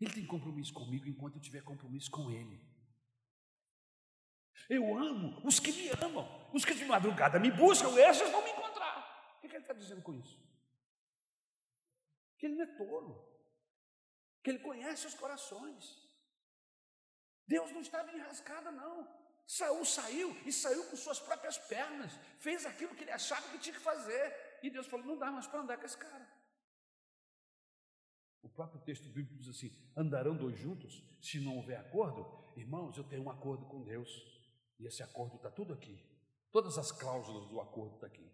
A: Ele tem compromisso comigo enquanto eu tiver compromisso com ele. Eu amo os que me amam, os que de madrugada me buscam, esses vão me encontrar. O que ele está dizendo com isso? Que ele não é tolo, que ele conhece os corações. Deus não estava enrascada, não. Saul saiu e saiu com suas próprias pernas, fez aquilo que ele achava que tinha que fazer. E Deus falou: não dá mais para andar com esse cara. O próprio texto bíblico diz assim: andarão dois juntos se não houver acordo? Irmãos, eu tenho um acordo com Deus, e esse acordo está tudo aqui. Todas as cláusulas do acordo estão tá aqui.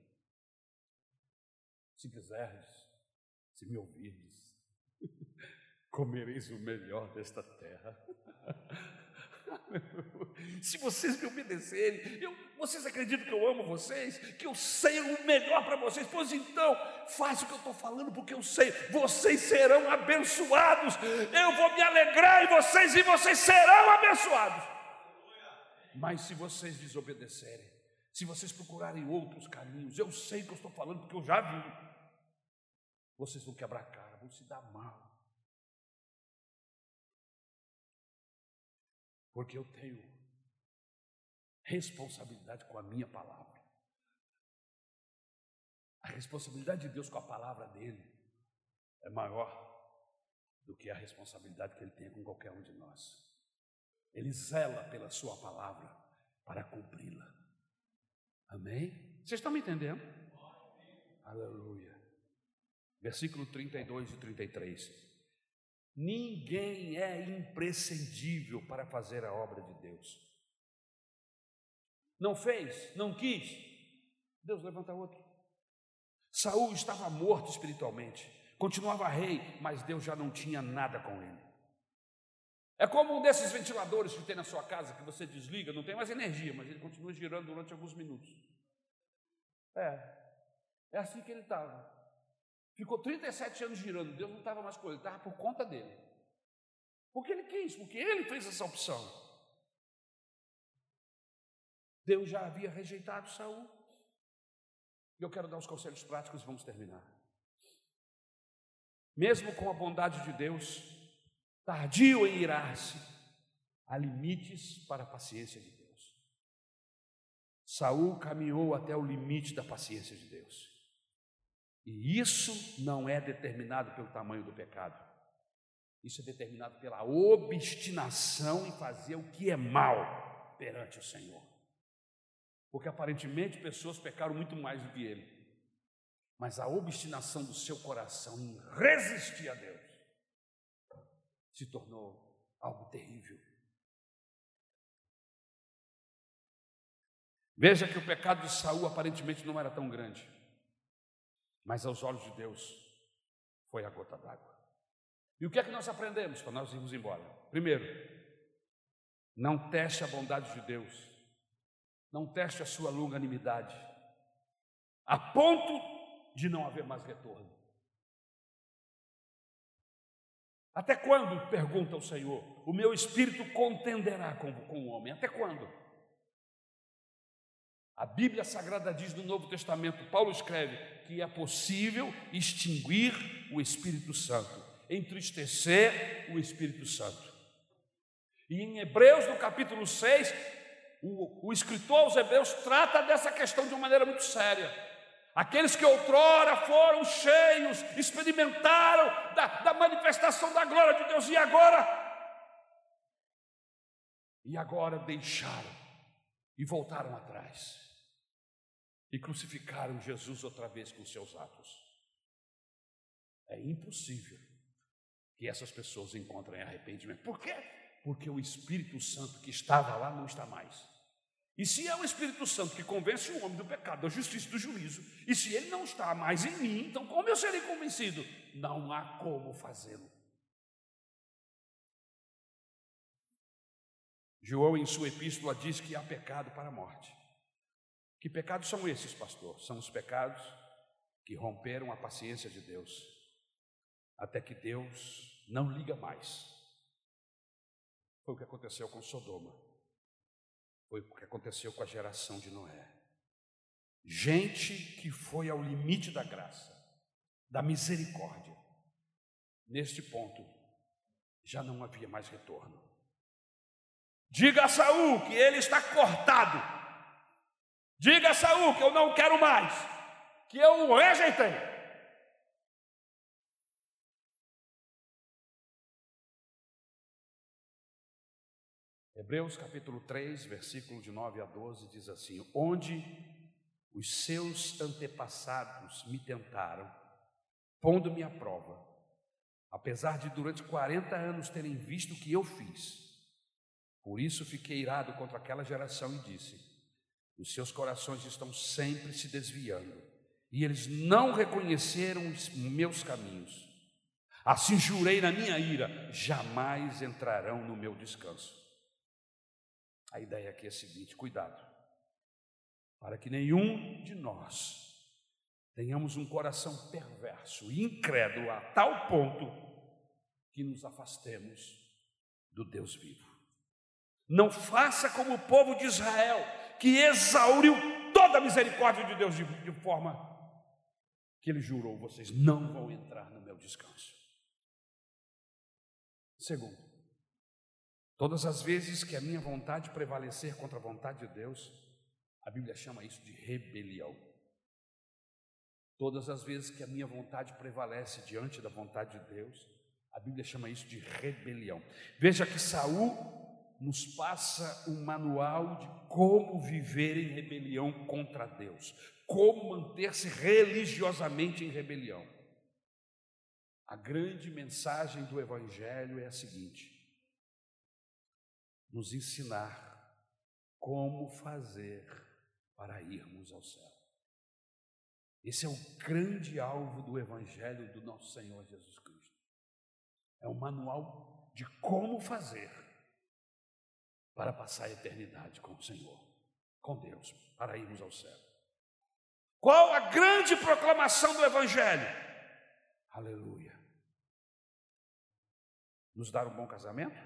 A: Se quiseres, se me ouvirdes, comereis o melhor desta terra. Se vocês me obedecerem, eu, vocês acreditam que eu amo vocês? Que eu sei o melhor para vocês? Pois então, faça o que eu estou falando, porque eu sei, vocês serão abençoados. Eu vou me alegrar em vocês e vocês serão abençoados. Mas se vocês desobedecerem, se vocês procurarem outros caminhos, eu sei que eu estou falando, porque eu já vi. Vocês vão quebrar a cara, vão se dar mal. Porque eu tenho responsabilidade com a minha palavra. A responsabilidade de Deus com a palavra dele é maior do que a responsabilidade que ele tem com qualquer um de nós. Ele zela pela sua palavra para cumpri-la. Amém? Vocês estão me entendendo? Aleluia versículo 32 e 33. Ninguém é imprescindível para fazer a obra de Deus. Não fez, não quis, Deus levanta outro. Saul estava morto espiritualmente, continuava rei, mas Deus já não tinha nada com ele. É como um desses ventiladores que tem na sua casa, que você desliga, não tem mais energia, mas ele continua girando durante alguns minutos. É, é assim que ele estava. Ficou 37 anos girando, Deus não estava mais com ele, estava por conta dele. Porque ele quis, porque ele fez essa opção. Deus já havia rejeitado Saul. E eu quero dar os conselhos práticos e vamos terminar. Mesmo com a bondade de Deus, tardio em irar-se, há limites para a paciência de Deus. Saul caminhou até o limite da paciência de Deus. E isso não é determinado pelo tamanho do pecado. Isso é determinado pela obstinação em fazer o que é mal perante o Senhor. Porque aparentemente pessoas pecaram muito mais do que ele. Mas a obstinação do seu coração em resistir a Deus se tornou algo terrível. Veja que o pecado de Saul aparentemente não era tão grande mas aos olhos de Deus foi a gota d'água. E o que é que nós aprendemos para nós irmos embora? Primeiro, não teste a bondade de Deus, não teste a sua longanimidade, a ponto de não haver mais retorno. Até quando, pergunta o Senhor, o meu espírito contenderá com, com o homem? Até quando? A Bíblia Sagrada diz no Novo Testamento, Paulo escreve que é possível extinguir o Espírito Santo, entristecer o Espírito Santo. E em Hebreus, no capítulo 6, o, o escritor aos Hebreus trata dessa questão de uma maneira muito séria. Aqueles que outrora foram cheios, experimentaram da, da manifestação da glória de Deus, e agora? E agora deixaram e voltaram atrás e crucificaram Jesus outra vez com seus atos. É impossível que essas pessoas encontrem arrependimento. Por quê? Porque o Espírito Santo que estava lá não está mais. E se é o Espírito Santo que convence o homem do pecado, da justiça e do juízo, e se ele não está mais em mim, então como eu serei convencido? Não há como fazê-lo. João, em sua epístola, diz que há pecado para a morte. Que pecados são esses, pastor? São os pecados que romperam a paciência de Deus, até que Deus não liga mais. Foi o que aconteceu com Sodoma, foi o que aconteceu com a geração de Noé. Gente que foi ao limite da graça, da misericórdia. Neste ponto, já não havia mais retorno. Diga a Saul que ele está cortado. Diga a Saul que eu não quero mais, que eu o rejeitei. Hebreus capítulo 3, versículo de 9 a 12 diz assim: Onde os seus antepassados me tentaram, pondo-me à prova, apesar de durante 40 anos terem visto o que eu fiz, por isso fiquei irado contra aquela geração e disse: Os seus corações estão sempre se desviando, e eles não reconheceram os meus caminhos. Assim jurei na minha ira: jamais entrarão no meu descanso. A ideia aqui é a seguinte: cuidado, para que nenhum de nós tenhamos um coração perverso e incrédulo a tal ponto que nos afastemos do Deus vivo. Não faça como o povo de Israel, que exauriu toda a misericórdia de Deus de, de forma que ele jurou: vocês não vão entrar no meu descanso. Segundo, todas as vezes que a minha vontade prevalecer contra a vontade de Deus, a Bíblia chama isso de rebelião. Todas as vezes que a minha vontade prevalece diante da vontade de Deus, a Bíblia chama isso de rebelião. Veja que Saul nos passa um manual de como viver em rebelião contra Deus, como manter-se religiosamente em rebelião. A grande mensagem do Evangelho é a seguinte: nos ensinar como fazer para irmos ao céu. Esse é o grande alvo do Evangelho do nosso Senhor Jesus Cristo. É um manual de como fazer para passar a eternidade com o Senhor, com Deus, para irmos ao céu. Qual a grande proclamação do Evangelho? Aleluia. Nos dar um bom casamento?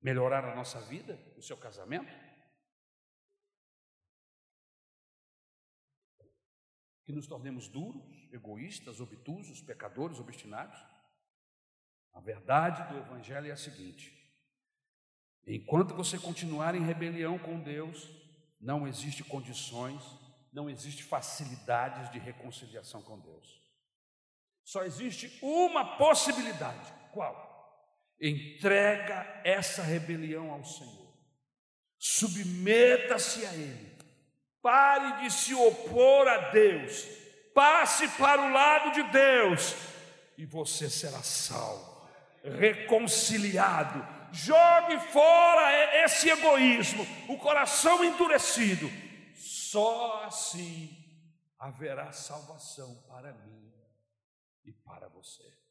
A: Melhorar a nossa vida, o seu casamento? Que nos tornemos duros, egoístas, obtusos, pecadores, obstinados? A verdade do Evangelho é a seguinte: Enquanto você continuar em rebelião com Deus, não existe condições, não existe facilidades de reconciliação com Deus. Só existe uma possibilidade. Qual? Entrega essa rebelião ao Senhor. Submeta-se a Ele. Pare de se opor a Deus. Passe para o lado de Deus e você será salvo, reconciliado jogue fora esse egoísmo, o coração endurecido. Só assim haverá salvação para mim e para você.